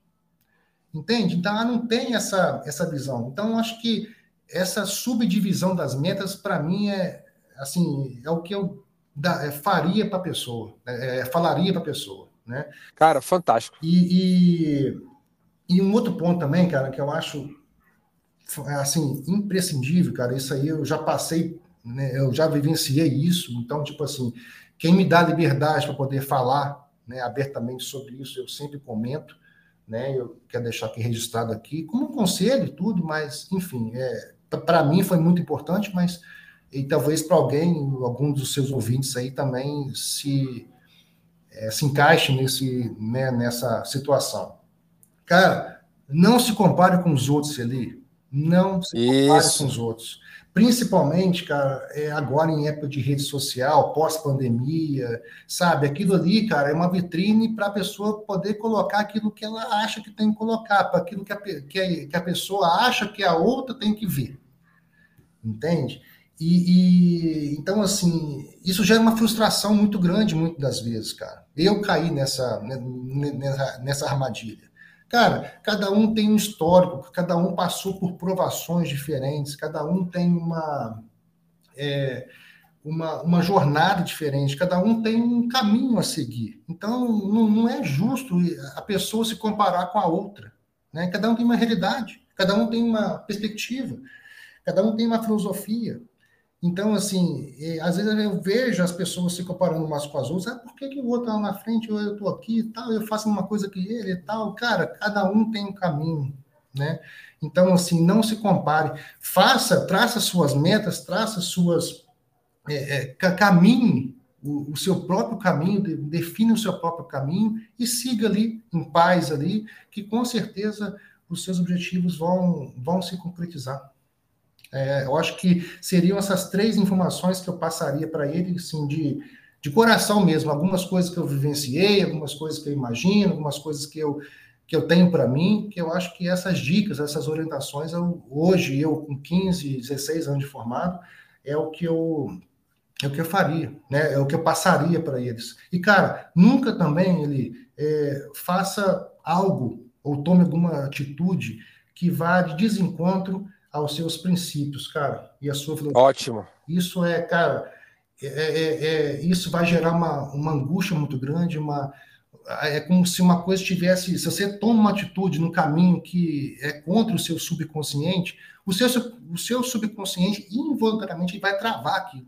B: Entende? Então ela não tem essa, essa visão. Então, acho que essa subdivisão das metas, para mim, é assim, é o que eu da, é, faria para a pessoa, é, é falaria para a pessoa. Né?
A: Cara, fantástico.
B: E, e e um outro ponto também, cara, que eu acho assim imprescindível, cara, isso aí eu já passei, né, eu já vivenciei isso, então tipo assim, quem me dá liberdade para poder falar, né, abertamente sobre isso, eu sempre comento, né, eu quero deixar aqui registrado aqui como um conselho e tudo, mas enfim, é, para mim foi muito importante, mas e talvez para alguém, algum dos seus ouvintes aí também se é, se encaixe nesse, né, nessa situação. Cara, não se compare com os outros ali. Não se compare Isso. com os outros. Principalmente, cara, é agora em época de rede social, pós-pandemia, sabe? Aquilo ali, cara, é uma vitrine para a pessoa poder colocar aquilo que ela acha que tem que colocar, para aquilo que a, que, a, que a pessoa acha que a outra tem que ver. Entende? E, e, então, assim, isso gera uma frustração muito grande, muitas das vezes, cara. Eu caí nessa, nessa, nessa armadilha. Cara, cada um tem um histórico, cada um passou por provações diferentes, cada um tem uma, é, uma, uma, jornada diferente, cada um tem um caminho a seguir. Então, não, não, é justo a pessoa se comparar com a outra. Né? Cada um tem uma realidade, cada um tem uma perspectiva, cada um tem uma filosofia. Então, assim, é, às vezes eu vejo as pessoas se comparando umas com as outras, ah, por que, que o outro está na frente, eu estou aqui e tal, eu faço uma coisa que ele e tal. Cara, cada um tem um caminho, né? Então, assim, não se compare. Faça, traça suas metas, traça suas. É, é, caminhe o, o, seu próprio caminho, define o seu próprio caminho e siga ali, em paz ali, que com certeza os seus objetivos vão, vão se concretizar. É, eu acho que seriam essas três informações que eu passaria para ele, assim, de, de coração mesmo. Algumas coisas que eu vivenciei, algumas coisas que eu imagino, algumas coisas que eu, que eu tenho para mim, que eu acho que essas dicas, essas orientações, eu, hoje, eu com 15, 16 anos de formado, é o que eu é o que eu faria, né? É o que eu passaria para eles. E cara, nunca também ele é, faça algo ou tome alguma atitude que vá de desencontro aos seus princípios, cara, e a sua filosofia.
A: Ótimo.
B: Isso é, cara, é, é, é, isso vai gerar uma, uma angústia muito grande, uma, é como se uma coisa tivesse. Se você toma uma atitude no caminho que é contra o seu subconsciente, o seu, o seu subconsciente involuntariamente vai travar aquilo.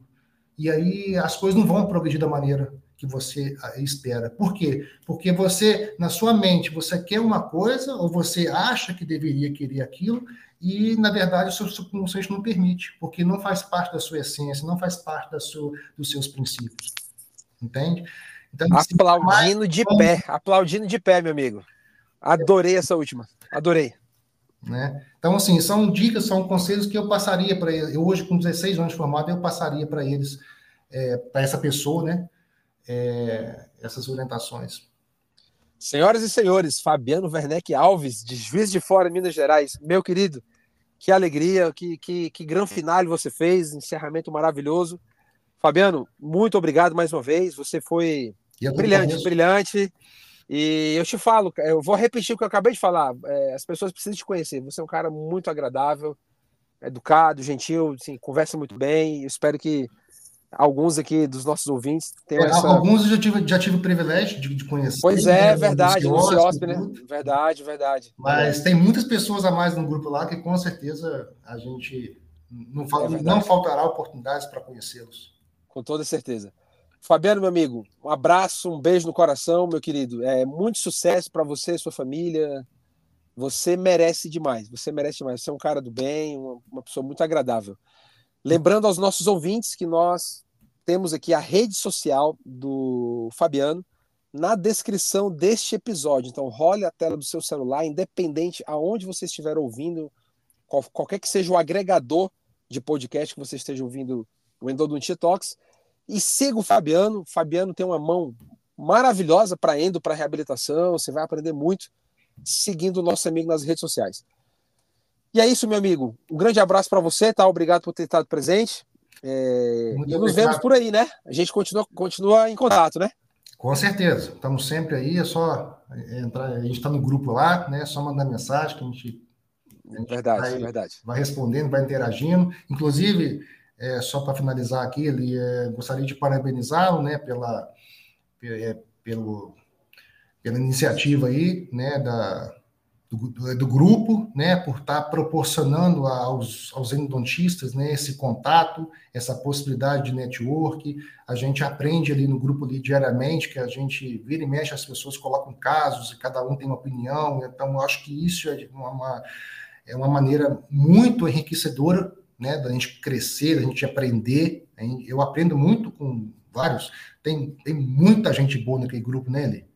B: E aí as coisas não vão progredir da maneira que você ah, espera. Por quê? Porque você, na sua mente, você quer uma coisa, ou você acha que deveria querer aquilo, e na verdade o seu subconsciente não permite, porque não faz parte da sua essência, não faz parte da sua, dos seus princípios. Entende?
A: Então, assim, aplaudindo mais... de pé, aplaudindo de pé, meu amigo. Adorei essa última, adorei.
B: Né? Então, assim, são dicas, são conselhos que eu passaria para eles. Eu, hoje, com 16 anos formado, eu passaria para eles, é, para essa pessoa, né? É, essas orientações.
A: Senhoras e senhores, Fabiano Werneck Alves, de Juiz de Fora, Minas Gerais. Meu querido, que alegria, que, que, que grande final você fez, encerramento maravilhoso. Fabiano, muito obrigado mais uma vez. Você foi brilhante, brilhante. E eu te falo, eu vou repetir o que eu acabei de falar. É, as pessoas precisam te conhecer. Você é um cara muito agradável, educado, gentil, assim, conversa muito bem. Eu espero que alguns aqui dos nossos ouvintes tenham é, essa...
B: Alguns eu já tive, já tive o privilégio de, de conhecer.
A: Pois é, né, verdade, no CIOSP, né? Verdade, verdade.
B: Mas tem muitas pessoas a mais no grupo lá que com certeza a gente não, é não faltará oportunidades para conhecê-los.
A: Com toda certeza. Fabiano, meu amigo, um abraço, um beijo no coração, meu querido. É muito sucesso para você e sua família. Você merece demais. Você merece demais. Você é um cara do bem, uma, uma pessoa muito agradável. Lembrando aos nossos ouvintes que nós temos aqui a rede social do Fabiano na descrição deste episódio. Então, role a tela do seu celular, independente aonde você estiver ouvindo, qual, qualquer que seja o agregador de podcast que você esteja ouvindo o Endodontia Talks, e siga o Fabiano. O Fabiano tem uma mão maravilhosa para endo, para reabilitação. Você vai aprender muito seguindo o nosso amigo nas redes sociais. E é isso, meu amigo. Um grande abraço para você, tá? Obrigado por ter estado presente. É... E nos vemos por aí, né? A gente continua, continua em contato, né?
B: Com certeza. Estamos sempre aí. É só entrar. A gente está no grupo lá, né? É só mandar mensagem que a gente.
A: A gente verdade, vai, verdade.
B: Vai respondendo, vai interagindo. Inclusive, é, só para finalizar aqui, ele é, gostaria de parabenizá-lo, né? Pela, é, pelo, pela iniciativa aí, né? Da, do, do, grupo, né, por estar tá proporcionando aos, aos endodontistas né, esse contato, essa possibilidade de network. A gente aprende ali no grupo ali diariamente, que a gente vira e mexe, as pessoas colocam casos e cada um tem uma opinião. Então, eu acho que isso é uma, uma é uma maneira muito enriquecedora né, da gente crescer, da gente aprender. Eu aprendo muito com vários. Tem, tem muita gente boa naquele grupo, né, Eli?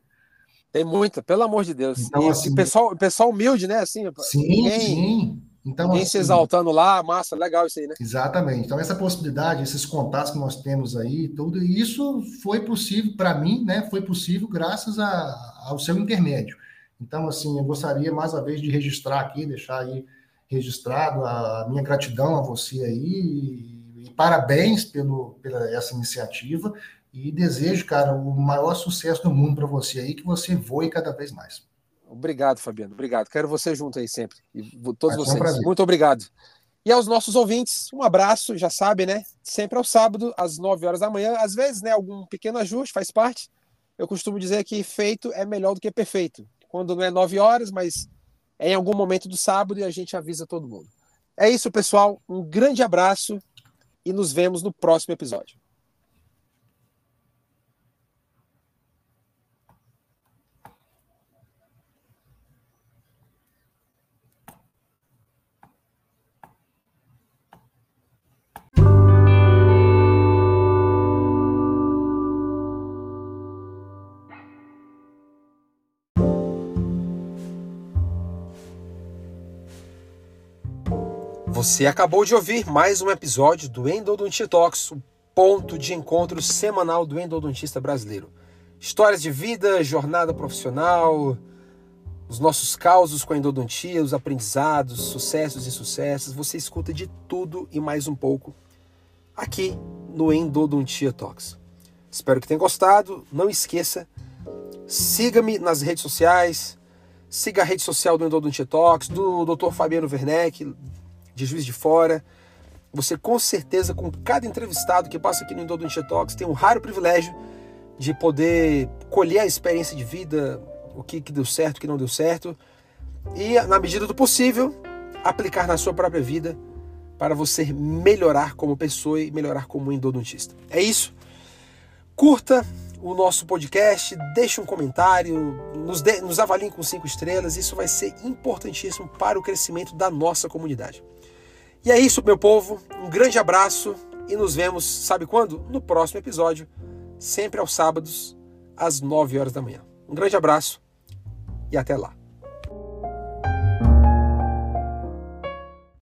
A: Tem muita, pelo amor de Deus. Então, e assim, pessoal, pessoal humilde, né? Assim,
B: sim, ninguém, sim. Então,
A: ninguém assim, se exaltando lá, massa, legal isso aí, né?
B: Exatamente. Então, essa possibilidade, esses contatos que nós temos aí, tudo isso foi possível, para mim, né? Foi possível graças a, ao seu intermédio. Então, assim, eu gostaria mais uma vez de registrar aqui, deixar aí registrado a minha gratidão a você aí e, e parabéns pelo, pela essa iniciativa. E desejo, cara, o maior sucesso do mundo para você aí, que você voe cada vez mais.
A: Obrigado, Fabiano. Obrigado. Quero você junto aí sempre. E todos Vai vocês. Um Muito obrigado. E aos nossos ouvintes, um abraço, já sabe, né? Sempre ao sábado, às 9 horas da manhã. Às vezes, né, algum pequeno ajuste faz parte. Eu costumo dizer que feito é melhor do que perfeito. Quando não é 9 horas, mas é em algum momento do sábado e a gente avisa todo mundo. É isso, pessoal. Um grande abraço e nos vemos no próximo episódio. Você acabou de ouvir mais um episódio do Endodontia Talks, o ponto de encontro semanal do endodontista brasileiro. Histórias de vida, jornada profissional, os nossos causos com a endodontia, os aprendizados, sucessos e sucessos. Você escuta de tudo e mais um pouco aqui no Endodontia Talks. Espero que tenha gostado. Não esqueça, siga-me nas redes sociais, siga a rede social do Endodontia Talks, do Dr. Fabiano Werneck, de Juiz de Fora. Você com certeza, com cada entrevistado que passa aqui no Endodontia Talks, tem um raro privilégio de poder colher a experiência de vida, o que, que deu certo, o que não deu certo, e, na medida do possível, aplicar na sua própria vida para você melhorar como pessoa e melhorar como endodontista. É isso. Curta o nosso podcast, deixe um comentário, nos, nos avalie com cinco estrelas. Isso vai ser importantíssimo para o crescimento da nossa comunidade. E é isso, meu povo. Um grande abraço e nos vemos, sabe quando? No próximo episódio, sempre aos sábados, às 9 horas da manhã. Um grande abraço e até lá.